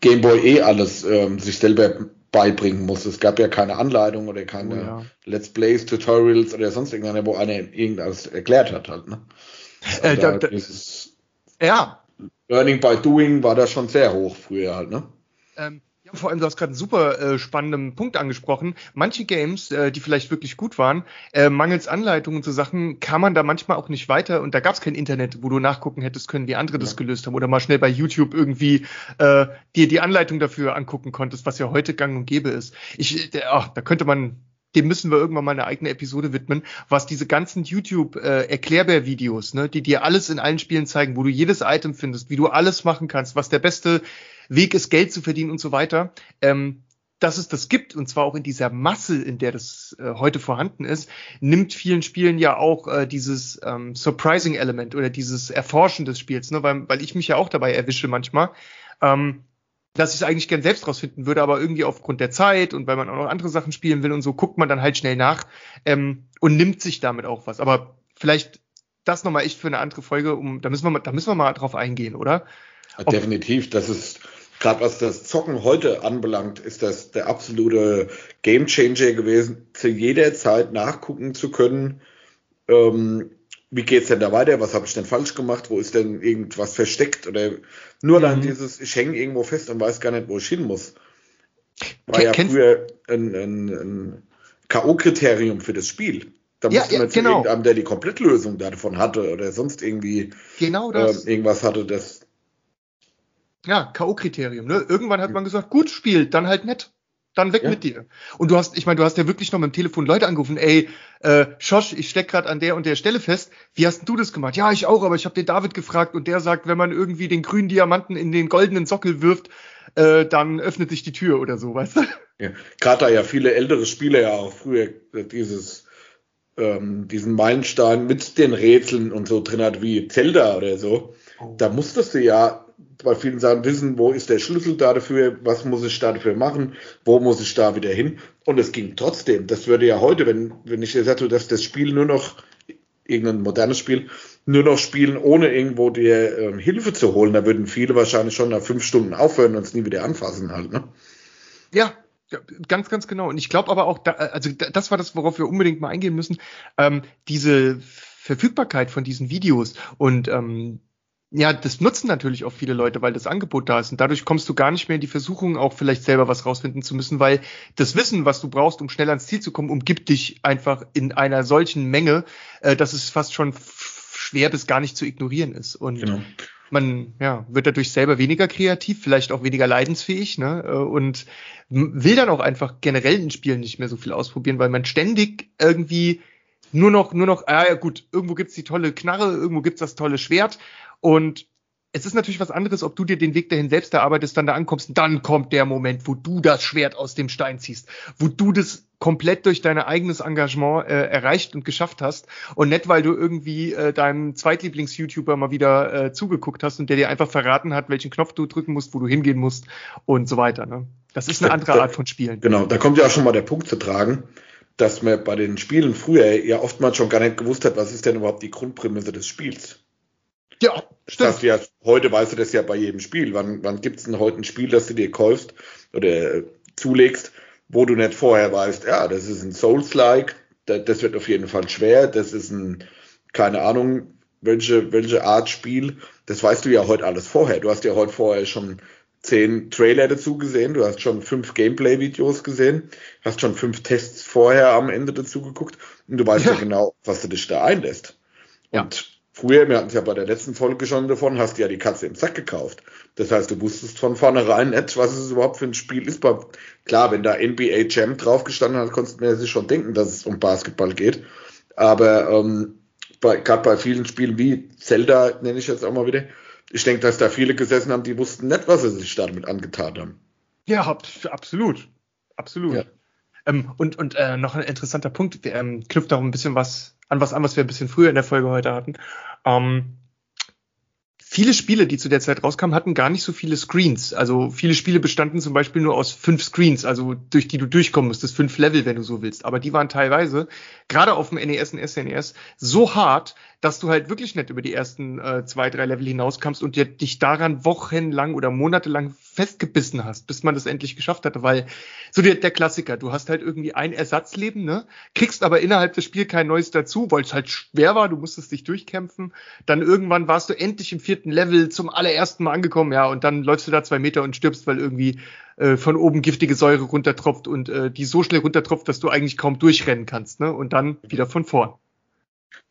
Game Boy eh alles ähm, sich selber beibringen muss. Es gab ja keine Anleitung oder keine oh, ja. Let's Plays, Tutorials oder sonst irgendeiner, wo einer irgendwas erklärt hat halt. Ne? Äh, also da, da, ja. Learning by Doing war da schon sehr hoch früher halt, ne? Ähm, vor allem, du hast gerade einen super äh, spannenden Punkt angesprochen. Manche Games, äh, die vielleicht wirklich gut waren, äh, mangels Anleitungen zu Sachen, kam man da manchmal auch nicht weiter und da gab es kein Internet, wo du nachgucken hättest können, wie andere ja. das gelöst haben oder mal schnell bei YouTube irgendwie äh, dir die Anleitung dafür angucken konntest, was ja heute gang und gäbe ist. Ich, äh, ach, da könnte man dem müssen wir irgendwann mal eine eigene Episode widmen, was diese ganzen YouTube-Erklärbär-Videos, äh, ne, die dir alles in allen Spielen zeigen, wo du jedes Item findest, wie du alles machen kannst, was der beste Weg ist, Geld zu verdienen und so weiter. Ähm, dass es das gibt, und zwar auch in dieser Masse, in der das äh, heute vorhanden ist, nimmt vielen Spielen ja auch äh, dieses ähm, Surprising Element oder dieses Erforschen des Spiels, ne? weil, weil ich mich ja auch dabei erwische manchmal, ähm, dass ich es eigentlich gern selbst rausfinden würde, aber irgendwie aufgrund der Zeit und weil man auch noch andere Sachen spielen will und so, guckt man dann halt schnell nach ähm, und nimmt sich damit auch was. Aber vielleicht das nochmal echt für eine andere Folge, um, da müssen wir mal, da müssen wir mal drauf eingehen, oder? Definitiv, das ist gerade was das Zocken heute anbelangt, ist das der absolute Gamechanger gewesen, zu jeder Zeit nachgucken zu können, ähm, wie geht's denn da weiter, was habe ich denn falsch gemacht, wo ist denn irgendwas versteckt oder nur mhm. dann dieses, ich hänge irgendwo fest und weiß gar nicht, wo ich hin muss. War ja früher ein, ein, ein K.O.-Kriterium für das Spiel. Da ja, musste man ja, zu genau. irgendeinem, der die Komplettlösung davon hatte oder sonst irgendwie genau. Ähm, irgendwas hatte, das ja, K.O.-Kriterium. Ne? Irgendwann hat man gesagt, gut, spielt, dann halt nett. Dann weg ja. mit dir. Und du hast, ich meine, du hast ja wirklich noch mit dem Telefon Leute angerufen, ey, äh, Schosch, ich steck gerade an der und der Stelle fest. Wie hast du das gemacht? Ja, ich auch, aber ich habe den David gefragt und der sagt, wenn man irgendwie den grünen Diamanten in den goldenen Sockel wirft, äh, dann öffnet sich die Tür oder so, weißt du? Ja, gerade da ja viele ältere Spieler ja auch früher dieses ähm, diesen Meilenstein mit den Rätseln und so drin hat wie Zelda oder so. Oh. Da musstest du ja bei vielen Sachen wissen, wo ist der Schlüssel da dafür, was muss ich da dafür machen, wo muss ich da wieder hin. Und es ging trotzdem. Das würde ja heute, wenn, wenn ich gesagt hätte, dass das Spiel nur noch, irgendein modernes Spiel, nur noch spielen, ohne irgendwo dir ähm, Hilfe zu holen, da würden viele wahrscheinlich schon nach fünf Stunden aufhören und es nie wieder anfassen halt, ne? Ja, ja, ganz, ganz genau. Und ich glaube aber auch, da, also das war das, worauf wir unbedingt mal eingehen müssen, ähm, diese Verfügbarkeit von diesen Videos und ähm, ja, das nutzen natürlich auch viele Leute, weil das Angebot da ist. Und dadurch kommst du gar nicht mehr in die Versuchung, auch vielleicht selber was rausfinden zu müssen, weil das Wissen, was du brauchst, um schnell ans Ziel zu kommen, umgibt dich einfach in einer solchen Menge, äh, dass es fast schon schwer bis gar nicht zu ignorieren ist. Und genau. man ja, wird dadurch selber weniger kreativ, vielleicht auch weniger leidensfähig, ne? Äh, und will dann auch einfach generell in Spielen nicht mehr so viel ausprobieren, weil man ständig irgendwie nur noch, nur noch, ah ja gut, irgendwo gibt's die tolle Knarre, irgendwo gibt's das tolle Schwert und es ist natürlich was anderes, ob du dir den Weg dahin selbst erarbeitest, dann da ankommst, dann kommt der Moment, wo du das Schwert aus dem Stein ziehst, wo du das komplett durch dein eigenes Engagement äh, erreicht und geschafft hast und nicht, weil du irgendwie äh, deinem Zweitlieblings-YouTuber mal wieder äh, zugeguckt hast und der dir einfach verraten hat, welchen Knopf du drücken musst, wo du hingehen musst und so weiter. Ne? Das ist eine andere da, Art von Spielen. Genau, da kommt ja auch schon mal der Punkt zu tragen, dass man bei den Spielen früher ja oftmals schon gar nicht gewusst hat, was ist denn überhaupt die Grundprämisse des Spiels. Ja, stimmt. Das ja, heute weißt du das ja bei jedem Spiel. Wann, wann gibt es denn heute ein Spiel, das du dir kaufst oder äh, zulegst, wo du nicht vorher weißt, ja, das ist ein Souls-like, das, wird auf jeden Fall schwer, das ist ein keine Ahnung, welche, welche Art Spiel, das weißt du ja heute alles vorher. Du hast ja heute vorher schon zehn Trailer dazu gesehen, du hast schon fünf Gameplay-Videos gesehen, hast schon fünf Tests vorher am Ende dazu geguckt und du weißt ja, ja genau, was du dich da einlässt. Ja. Früher, wir hatten es ja bei der letzten Folge schon davon, hast du ja die Katze im Sack gekauft. Das heißt, du wusstest von vornherein nicht, was es überhaupt für ein Spiel ist. Klar, wenn da NBA Jam draufgestanden hat, konntest du mir sich schon denken, dass es um Basketball geht. Aber ähm, gerade bei vielen Spielen wie Zelda, nenne ich jetzt auch mal wieder, ich denke, dass da viele gesessen haben, die wussten nicht, was sie sich damit angetan haben. Ja, absolut. Absolut. Ja. Ähm, und und äh, noch ein interessanter Punkt, ähm, knüpft auch ein bisschen was an was an, was wir ein bisschen früher in der Folge heute hatten. Ähm, viele Spiele, die zu der Zeit rauskamen, hatten gar nicht so viele Screens. Also viele Spiele bestanden zum Beispiel nur aus fünf Screens, also durch die du durchkommen musstest, fünf Level, wenn du so willst. Aber die waren teilweise, gerade auf dem NES und SNES, e so hart, dass du halt wirklich nicht über die ersten äh, zwei, drei Level hinauskamst und dir, dich daran wochenlang oder monatelang festgebissen hast, bis man das endlich geschafft hatte, weil so der, der Klassiker, du hast halt irgendwie ein Ersatzleben, ne? Kriegst aber innerhalb des Spiels kein neues dazu, weil es halt schwer war, du musstest dich durchkämpfen. Dann irgendwann warst du endlich im vierten Level zum allerersten Mal angekommen, ja, und dann läufst du da zwei Meter und stirbst, weil irgendwie äh, von oben giftige Säure runtertropft und äh, die so schnell runtertropft, dass du eigentlich kaum durchrennen kannst, ne? Und dann wieder von vorn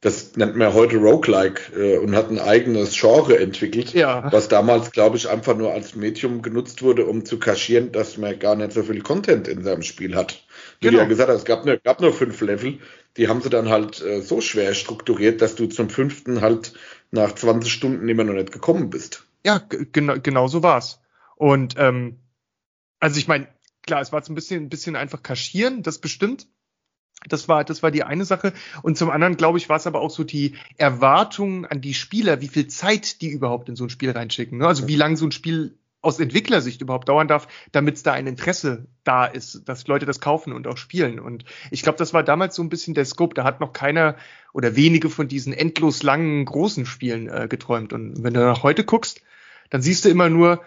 das nennt man heute Roguelike äh, und hat ein eigenes Genre entwickelt, ja. was damals, glaube ich, einfach nur als Medium genutzt wurde, um zu kaschieren, dass man gar nicht so viel Content in seinem Spiel hat. Wie genau. du ja gesagt hast, es gab nur, gab nur fünf Level, die haben sie dann halt äh, so schwer strukturiert, dass du zum fünften halt nach 20 Stunden immer noch nicht gekommen bist. Ja, genau, genau so war's. Und ähm, also ich meine, klar, es war so ein bisschen, ein bisschen einfach kaschieren, das bestimmt. Das war, das war die eine Sache. Und zum anderen, glaube ich, war es aber auch so die Erwartung an die Spieler, wie viel Zeit die überhaupt in so ein Spiel reinschicken. Ne? Also wie lange so ein Spiel aus Entwicklersicht überhaupt dauern darf, damit es da ein Interesse da ist, dass Leute das kaufen und auch spielen. Und ich glaube, das war damals so ein bisschen der Scope. Da hat noch keiner oder wenige von diesen endlos langen, großen Spielen äh, geträumt. Und wenn du nach heute guckst, dann siehst du immer nur,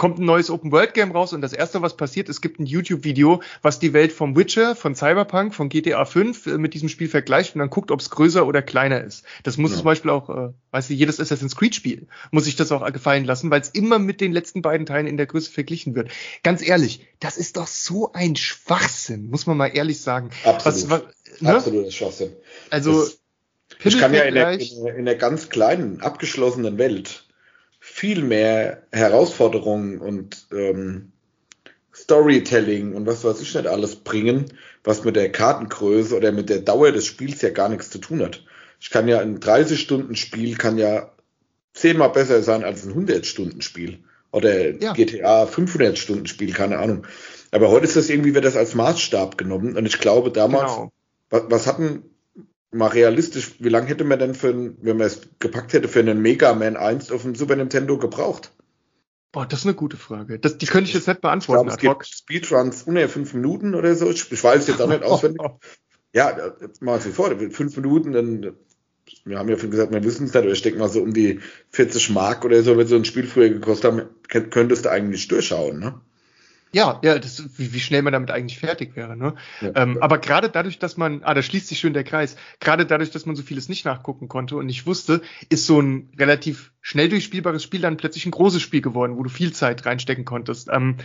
kommt ein neues Open-World-Game raus und das erste, was passiert, es gibt ein YouTube-Video, was die Welt vom Witcher, von Cyberpunk, von GTA 5 äh, mit diesem Spiel vergleicht und dann guckt, ob es größer oder kleiner ist. Das muss ja. zum Beispiel auch, äh, weißt du, jedes Assassin's Creed-Spiel muss sich das auch gefallen lassen, weil es immer mit den letzten beiden Teilen in der Größe verglichen wird. Ganz ehrlich, das ist doch so ein Schwachsinn, muss man mal ehrlich sagen. Absolut. Was, was, ne? Absoluter Schwachsinn. Also, das, ich kann ja in der, in der ganz kleinen, abgeschlossenen Welt viel mehr Herausforderungen und ähm, Storytelling und was weiß ich nicht alles bringen, was mit der Kartengröße oder mit der Dauer des Spiels ja gar nichts zu tun hat. Ich kann ja ein 30-Stunden-Spiel kann ja zehnmal besser sein als ein 100-Stunden-Spiel oder ja. GTA 500-Stunden-Spiel, keine Ahnung. Aber heute ist das irgendwie, wird das als Maßstab genommen und ich glaube damals, genau. was, was hatten mal realistisch, wie lange hätte man denn für, ein, wenn man es gepackt hätte, für einen Mega Man 1 auf dem Super Nintendo gebraucht? Boah, das ist eine gute Frage. Das, die könnte ich jetzt nicht beantworten. Ich glaube, es gibt Speedruns unter fünf Minuten oder so. Ich, weiß jetzt auch nicht auswendig. ja, mal sie vor, fünf Minuten, dann, wir haben ja schon gesagt, wir wissen es nicht, aber ich denke mal so um die 40 Mark oder so, wenn so ein Spiel früher gekostet haben, könntest du eigentlich durchschauen, ne? Ja, ja, das, wie, wie schnell man damit eigentlich fertig wäre. Ne? Ja, ähm, ja. Aber gerade dadurch, dass man, ah, da schließt sich schön der Kreis, gerade dadurch, dass man so vieles nicht nachgucken konnte und nicht wusste, ist so ein relativ schnell durchspielbares Spiel dann plötzlich ein großes Spiel geworden, wo du viel Zeit reinstecken konntest. Ähm,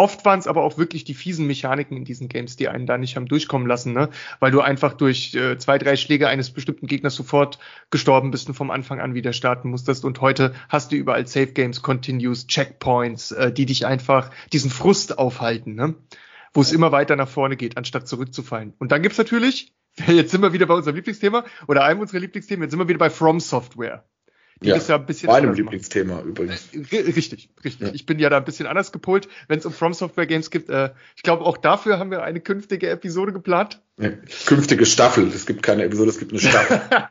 Oft waren es aber auch wirklich die fiesen Mechaniken in diesen Games, die einen da nicht haben durchkommen lassen, ne? Weil du einfach durch äh, zwei, drei Schläge eines bestimmten Gegners sofort gestorben bist und vom Anfang an wieder starten musstest. Und heute hast du überall Safe Games, Continues, Checkpoints, äh, die dich einfach diesen Frust aufhalten, ne? Wo es immer weiter nach vorne geht, anstatt zurückzufallen. Und dann gibt's natürlich, jetzt sind wir wieder bei unserem Lieblingsthema oder einem unserer Lieblingsthemen, jetzt sind wir wieder bei From Software die ja, ist ja ein bisschen. Meinem Lieblingsthema machen. übrigens. Richtig, richtig. Ja. Ich bin ja da ein bisschen anders gepolt, wenn es um From Software Games gibt. Äh, ich glaube, auch dafür haben wir eine künftige Episode geplant. Ja, künftige Staffel. Es gibt keine Episode, es gibt eine Staffel.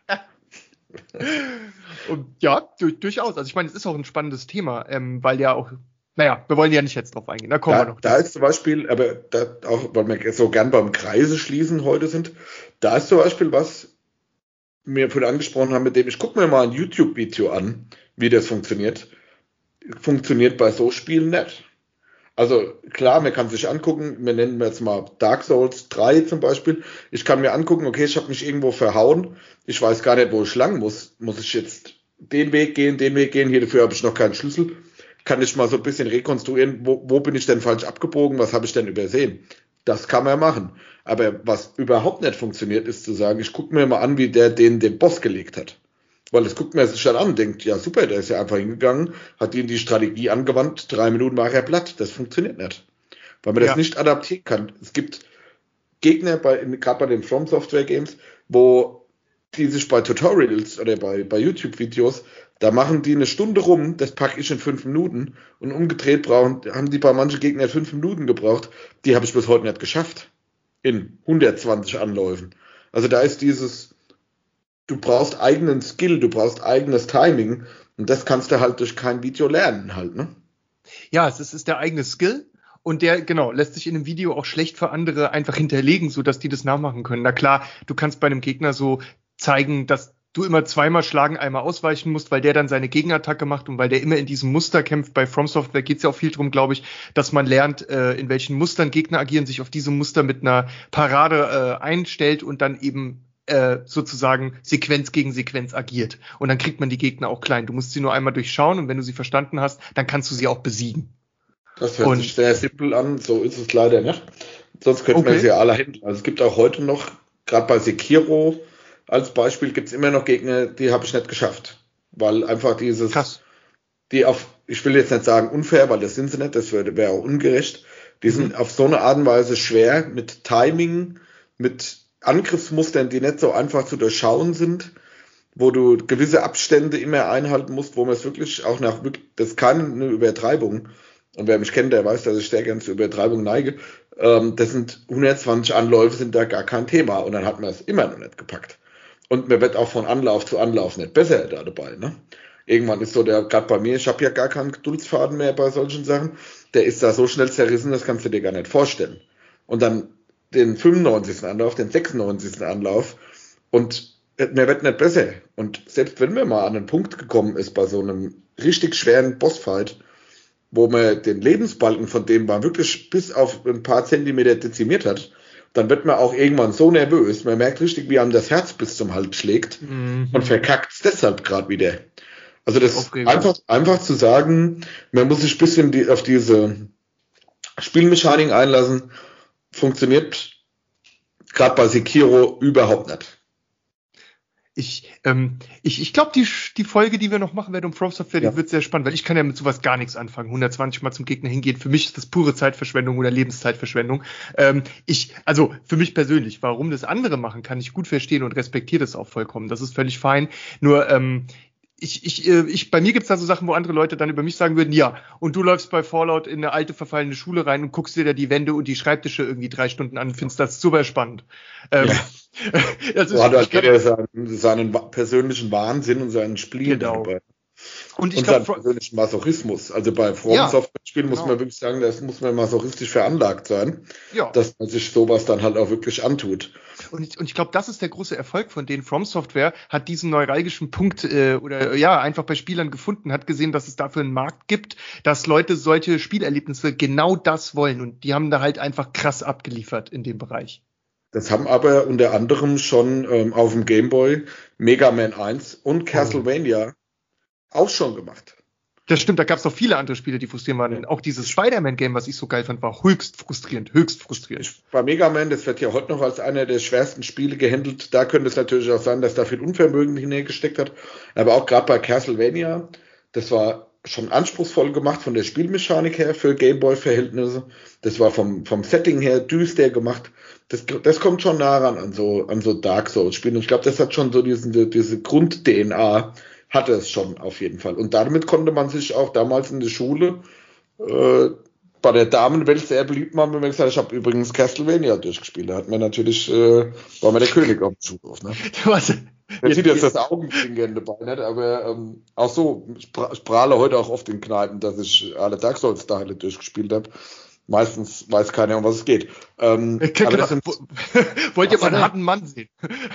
Und ja, durch, durchaus. Also ich meine, es ist auch ein spannendes Thema, ähm, weil ja auch naja, wir wollen ja nicht jetzt drauf eingehen. Da kommen da, wir noch. Da ist zum Beispiel, aber da auch, weil wir so gern beim Kreise schließen heute sind, da ist zum Beispiel was, mir vorhin angesprochen haben, mit dem ich gucke mir mal ein YouTube-Video an, wie das funktioniert. Funktioniert bei so Spielen nicht. Also klar, man kann sich angucken, wir nennen jetzt mal Dark Souls 3 zum Beispiel. Ich kann mir angucken, okay, ich habe mich irgendwo verhauen, ich weiß gar nicht, wo ich lang muss. Muss ich jetzt den Weg gehen, den Weg gehen, hier dafür habe ich noch keinen Schlüssel. Kann ich mal so ein bisschen rekonstruieren, wo, wo bin ich denn falsch abgebogen, was habe ich denn übersehen? Das kann man machen. Aber was überhaupt nicht funktioniert, ist zu sagen, ich gucke mir mal an, wie der den, den Boss gelegt hat. Weil das guckt man sich dann an und denkt, ja super, der ist ja einfach hingegangen, hat ihn die Strategie angewandt, drei Minuten war er platt. Das funktioniert nicht. Weil man ja. das nicht adaptieren kann. Es gibt Gegner, bei, gerade bei den From Software Games, wo die sich bei Tutorials oder bei, bei YouTube-Videos, da machen die eine Stunde rum, das packe ich in fünf Minuten und umgedreht brauchen, haben die bei manchen Gegnern fünf Minuten gebraucht. Die habe ich bis heute nicht geschafft. In 120 Anläufen. Also da ist dieses, du brauchst eigenen Skill, du brauchst eigenes Timing und das kannst du halt durch kein Video lernen halt, ne? Ja, es ist, ist der eigene Skill und der, genau, lässt sich in einem Video auch schlecht für andere einfach hinterlegen, so dass die das nachmachen können. Na klar, du kannst bei einem Gegner so zeigen, dass du immer zweimal schlagen, einmal ausweichen musst, weil der dann seine Gegenattacke macht und weil der immer in diesem Muster kämpft. Bei From Software geht es ja auch viel drum, glaube ich, dass man lernt, äh, in welchen Mustern Gegner agieren, sich auf diese Muster mit einer Parade äh, einstellt und dann eben äh, sozusagen Sequenz gegen Sequenz agiert. Und dann kriegt man die Gegner auch klein. Du musst sie nur einmal durchschauen und wenn du sie verstanden hast, dann kannst du sie auch besiegen. Das hört und, sich sehr simpel an, so ist es leider nicht. Sonst könnten okay. wir sie alle hinten. Also es gibt auch heute noch, gerade bei Sekiro als Beispiel, gibt es immer noch Gegner, die habe ich nicht geschafft. Weil einfach dieses, Krass. die auf, ich will jetzt nicht sagen unfair, weil das sind sie nicht, das wäre wär auch ungerecht. Die sind mhm. auf so eine Art und Weise schwer mit Timing, mit Angriffsmustern, die nicht so einfach zu durchschauen sind, wo du gewisse Abstände immer einhalten musst, wo man es wirklich auch nach, das ist keine Übertreibung. Und wer mich kennt, der weiß, dass ich sehr gerne zur Übertreibung neige. Ähm, das sind 120 Anläufe, sind da gar kein Thema. Und dann hat man es immer noch nicht gepackt. Und man wird auch von Anlauf zu Anlauf nicht besser da dabei. Ne? Irgendwann ist so der, gerade bei mir, ich habe ja gar keinen Geduldsfaden mehr bei solchen Sachen, der ist da so schnell zerrissen, das kannst du dir gar nicht vorstellen. Und dann den 95. Anlauf, den 96. Anlauf und mir wird nicht besser. Und selbst wenn man mal an einen Punkt gekommen ist bei so einem richtig schweren Bossfight, wo man den Lebensbalken von dem man wirklich bis auf ein paar Zentimeter dezimiert hat, dann wird man auch irgendwann so nervös, man merkt richtig, wie einem das Herz bis zum Hals schlägt mhm. und verkackt es deshalb gerade wieder. Also das einfach, einfach zu sagen, man muss sich ein bisschen die, auf diese Spielmechanik einlassen funktioniert gerade bei Sekiro überhaupt nicht. Ich, ähm, ich, ich glaube, die, die Folge, die wir noch machen werden um From Software, ja. die wird sehr spannend, weil ich kann ja mit sowas gar nichts anfangen. 120 Mal zum Gegner hingehen. Für mich ist das pure Zeitverschwendung oder Lebenszeitverschwendung. Ähm, ich, also für mich persönlich, warum das andere machen, kann ich gut verstehen und respektiere das auch vollkommen. Das ist völlig fein. Nur ähm, ich, ich, äh, ich, bei mir gibt's da so Sachen, wo andere Leute dann über mich sagen würden, ja, und du läufst bei Fallout in eine alte verfallene Schule rein und guckst dir da die Wände und die Schreibtische irgendwie drei Stunden an und findest das super spannend. Ähm, ja. das ist, so hat halt jeder seinen, seinen persönlichen Wahnsinn und seinen Spiel genau. dabei. Und ich glaube, persönlichen Masochismus. Also bei From ja, Software-Spielen muss genau. man wirklich sagen, das muss man masochistisch veranlagt sein, ja. dass man sich sowas dann halt auch wirklich antut. Und ich, und ich glaube, das ist der große Erfolg von denen. From Software hat diesen neuralgischen Punkt äh, oder ja einfach bei Spielern gefunden, hat gesehen, dass es dafür einen Markt gibt, dass Leute solche Spielerlebnisse genau das wollen und die haben da halt einfach krass abgeliefert in dem Bereich. Das haben aber unter anderem schon ähm, auf dem Game Boy Mega Man 1 und Castlevania auch schon gemacht. Das stimmt, da gab es noch viele andere Spiele, die frustrierend waren. Auch dieses Spider-Man-Game, was ich so geil fand, war höchst frustrierend, höchst frustrierend. Bei Mega Man, das wird ja heute noch als einer der schwersten Spiele gehandelt. Da könnte es natürlich auch sein, dass da viel Unvermögen hineingesteckt hat. Aber auch gerade bei Castlevania, das war schon anspruchsvoll gemacht von der Spielmechanik her für Gameboy-Verhältnisse. Das war vom, vom Setting her düster gemacht. Das, das kommt schon nah ran an so, an so Dark Souls-Spielen. Und ich glaube, das hat schon so diesen, diese Grund-DNA, hatte es schon auf jeden Fall. Und damit konnte man sich auch damals in der Schule äh, bei der Damenwelt sehr beliebt machen, wenn man gesagt hat, ich habe übrigens Castlevania durchgespielt. Da hat man natürlich, äh, war man der König auf dem Schulhof. Ne? Was? Man sieht jetzt das Augenzwinkern dabei, nicht? aber ähm, auch so, ich, prahle heute auch oft in Kneipen, dass ich alle Dark Souls-Teile durchgespielt habe. Meistens weiß keiner, um was es geht. Ähm, aber das sind, Wollt ihr mal einen harten Mann sehen?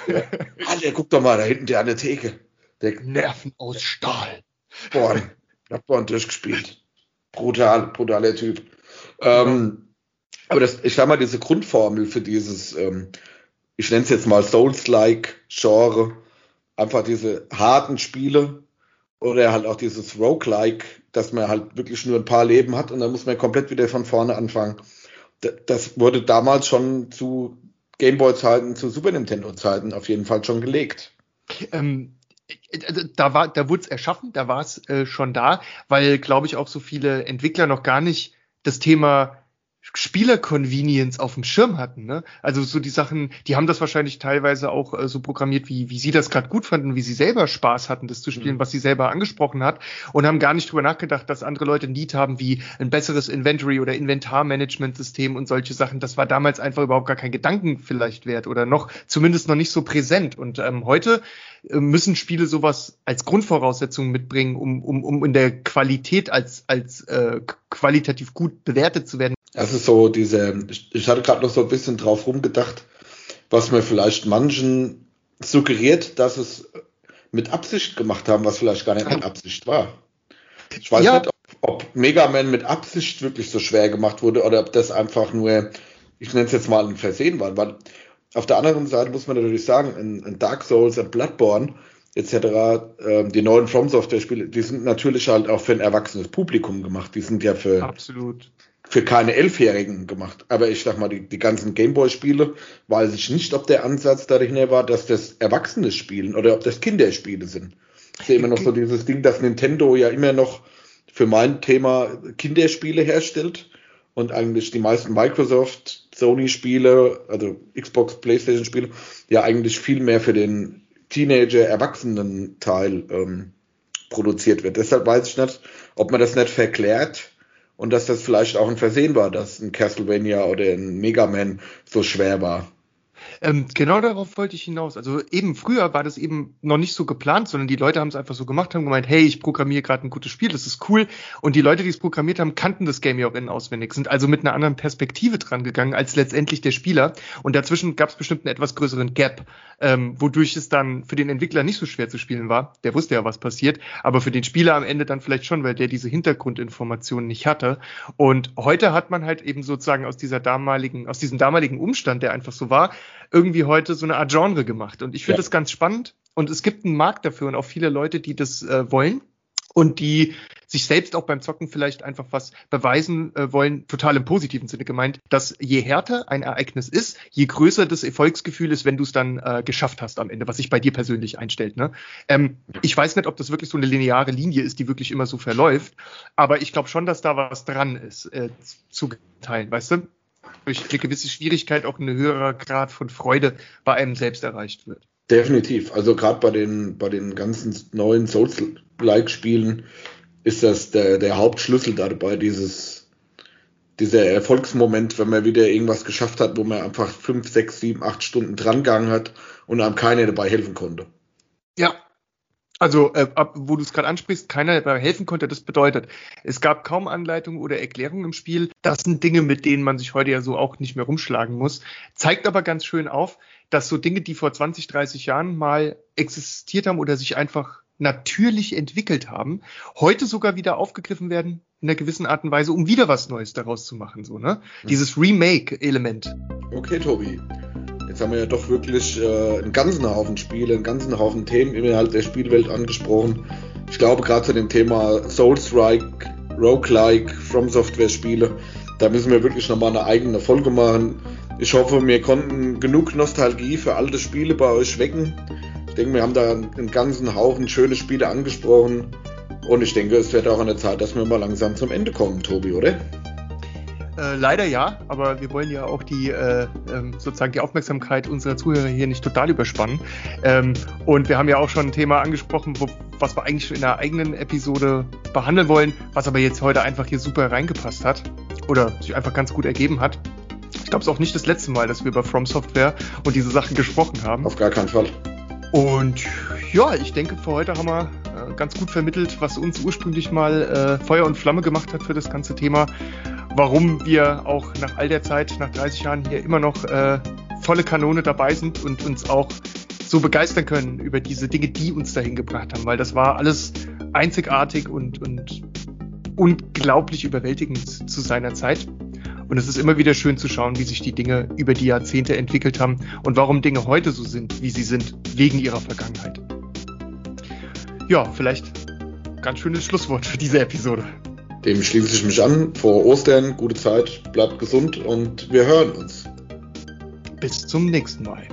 ja. Alter, guck doch mal, da hinten der an der Theke. Der Nerven aus Stahl. Boah, Nachbarn durchgespielt. Brutal, brutaler Typ. Ähm, aber das, ich sag mal, diese Grundformel für dieses, ähm, ich nenne es jetzt mal Souls-like Genre, einfach diese harten Spiele oder halt auch dieses Roguelike, dass man halt wirklich nur ein paar Leben hat und dann muss man komplett wieder von vorne anfangen. Das wurde damals schon zu Gameboy-Zeiten, zu Super Nintendo-Zeiten auf jeden Fall schon gelegt. Ähm, da war, da wurde es erschaffen, da war es äh, schon da, weil, glaube ich, auch so viele Entwickler noch gar nicht das Thema Spieler-Convenience auf dem Schirm hatten. Ne? Also so die Sachen, die haben das wahrscheinlich teilweise auch äh, so programmiert, wie, wie sie das gerade gut fanden, wie sie selber Spaß hatten, das zu spielen, mhm. was sie selber angesprochen hat und haben gar nicht drüber nachgedacht, dass andere Leute ein Need haben wie ein besseres Inventory oder Inventarmanagement-System und solche Sachen. Das war damals einfach überhaupt gar kein Gedanken vielleicht wert oder noch zumindest noch nicht so präsent. Und ähm, heute äh, müssen Spiele sowas als Grundvoraussetzung mitbringen, um, um, um in der Qualität als, als äh, qualitativ gut bewertet zu werden. Das ist so diese, ich hatte gerade noch so ein bisschen drauf rumgedacht, was mir vielleicht manchen suggeriert, dass es mit Absicht gemacht haben, was vielleicht gar nicht mit Absicht war. Ich weiß ja. nicht, ob, ob Mega Man mit Absicht wirklich so schwer gemacht wurde oder ob das einfach nur, ich nenne es jetzt mal ein Versehen war. Weil auf der anderen Seite muss man natürlich sagen, in, in Dark Souls, in Bloodborne etc., ähm, die neuen From Software Spiele, die sind natürlich halt auch für ein erwachsenes Publikum gemacht. Die sind ja für Absolut für keine Elfjährigen gemacht. Aber ich sag mal, die, die ganzen Gameboy-Spiele, weiß ich nicht, ob der Ansatz dahinter war, dass das Erwachsene spielen oder ob das Kinderspiele sind. Ich sehe immer noch so dieses Ding, dass Nintendo ja immer noch für mein Thema Kinderspiele herstellt und eigentlich die meisten Microsoft, Sony-Spiele, also Xbox, PlayStation-Spiele, ja eigentlich viel mehr für den Teenager-Erwachsenen-Teil ähm, produziert wird. Deshalb weiß ich nicht, ob man das nicht verklärt und dass das vielleicht auch ein Versehen war, dass ein Castlevania oder ein Mega Man so schwer war. Ähm, genau darauf wollte ich hinaus. Also eben früher war das eben noch nicht so geplant, sondern die Leute haben es einfach so gemacht, haben gemeint, hey, ich programmiere gerade ein gutes Spiel, das ist cool. Und die Leute, die es programmiert haben, kannten das Game ja auch innen auswendig, sind also mit einer anderen Perspektive dran gegangen als letztendlich der Spieler. Und dazwischen gab es bestimmt einen etwas größeren Gap, ähm, wodurch es dann für den Entwickler nicht so schwer zu spielen war. Der wusste ja, was passiert, aber für den Spieler am Ende dann vielleicht schon, weil der diese Hintergrundinformationen nicht hatte. Und heute hat man halt eben sozusagen aus dieser damaligen, aus diesem damaligen Umstand, der einfach so war, irgendwie heute so eine Art Genre gemacht. Und ich finde ja. das ganz spannend. Und es gibt einen Markt dafür und auch viele Leute, die das äh, wollen und die sich selbst auch beim Zocken vielleicht einfach was beweisen äh, wollen, total im positiven Sinne gemeint, dass je härter ein Ereignis ist, je größer das Erfolgsgefühl ist, wenn du es dann äh, geschafft hast am Ende, was sich bei dir persönlich einstellt. Ne? Ähm, ich weiß nicht, ob das wirklich so eine lineare Linie ist, die wirklich immer so verläuft, aber ich glaube schon, dass da was dran ist, äh, zu teilen, weißt du? Durch eine gewisse Schwierigkeit auch ein höherer Grad von Freude bei einem selbst erreicht wird. Definitiv. Also gerade bei den, bei den ganzen neuen Souls-like-Spielen ist das der, der Hauptschlüssel dabei, dieses, dieser Erfolgsmoment, wenn man wieder irgendwas geschafft hat, wo man einfach fünf, sechs, sieben, acht Stunden drangegangen hat und einem keiner dabei helfen konnte. Ja, also, äh, ab, wo du es gerade ansprichst, keiner dabei helfen konnte, das bedeutet, es gab kaum Anleitungen oder Erklärungen im Spiel. Das sind Dinge, mit denen man sich heute ja so auch nicht mehr rumschlagen muss. Zeigt aber ganz schön auf, dass so Dinge, die vor 20, 30 Jahren mal existiert haben oder sich einfach natürlich entwickelt haben, heute sogar wieder aufgegriffen werden in einer gewissen Art und Weise, um wieder was Neues daraus zu machen, so, ne? Mhm. Dieses Remake-Element. Okay, Tobi. Jetzt haben wir ja doch wirklich äh, einen ganzen Haufen Spiele, einen ganzen Haufen Themen innerhalb der Spielwelt angesprochen. Ich glaube, gerade zu dem Thema Souls-like, Roguelike, From Software Spiele, da müssen wir wirklich nochmal eine eigene Folge machen. Ich hoffe, wir konnten genug Nostalgie für alte Spiele bei euch wecken. Ich denke, wir haben da einen ganzen Haufen schöne Spiele angesprochen. Und ich denke, es wird auch an der Zeit, dass wir mal langsam zum Ende kommen, Tobi, oder? Äh, leider ja, aber wir wollen ja auch die äh, ähm, sozusagen die Aufmerksamkeit unserer Zuhörer hier nicht total überspannen. Ähm, und wir haben ja auch schon ein Thema angesprochen, wo, was wir eigentlich schon in einer eigenen Episode behandeln wollen, was aber jetzt heute einfach hier super reingepasst hat oder sich einfach ganz gut ergeben hat. Ich glaube, es ist auch nicht das letzte Mal, dass wir über From Software und diese Sachen gesprochen haben. Auf gar keinen Fall. Und ja, ich denke, für heute haben wir äh, ganz gut vermittelt, was uns ursprünglich mal äh, Feuer und Flamme gemacht hat für das ganze Thema warum wir auch nach all der Zeit, nach 30 Jahren hier immer noch äh, volle Kanone dabei sind und uns auch so begeistern können über diese Dinge, die uns dahin gebracht haben, weil das war alles einzigartig und, und unglaublich überwältigend zu seiner Zeit. Und es ist immer wieder schön zu schauen, wie sich die Dinge über die Jahrzehnte entwickelt haben und warum Dinge heute so sind, wie sie sind, wegen ihrer Vergangenheit. Ja, vielleicht ganz schönes Schlusswort für diese Episode. Dem schließe ich mich an. Vor Ostern, gute Zeit, bleibt gesund und wir hören uns. Bis zum nächsten Mal.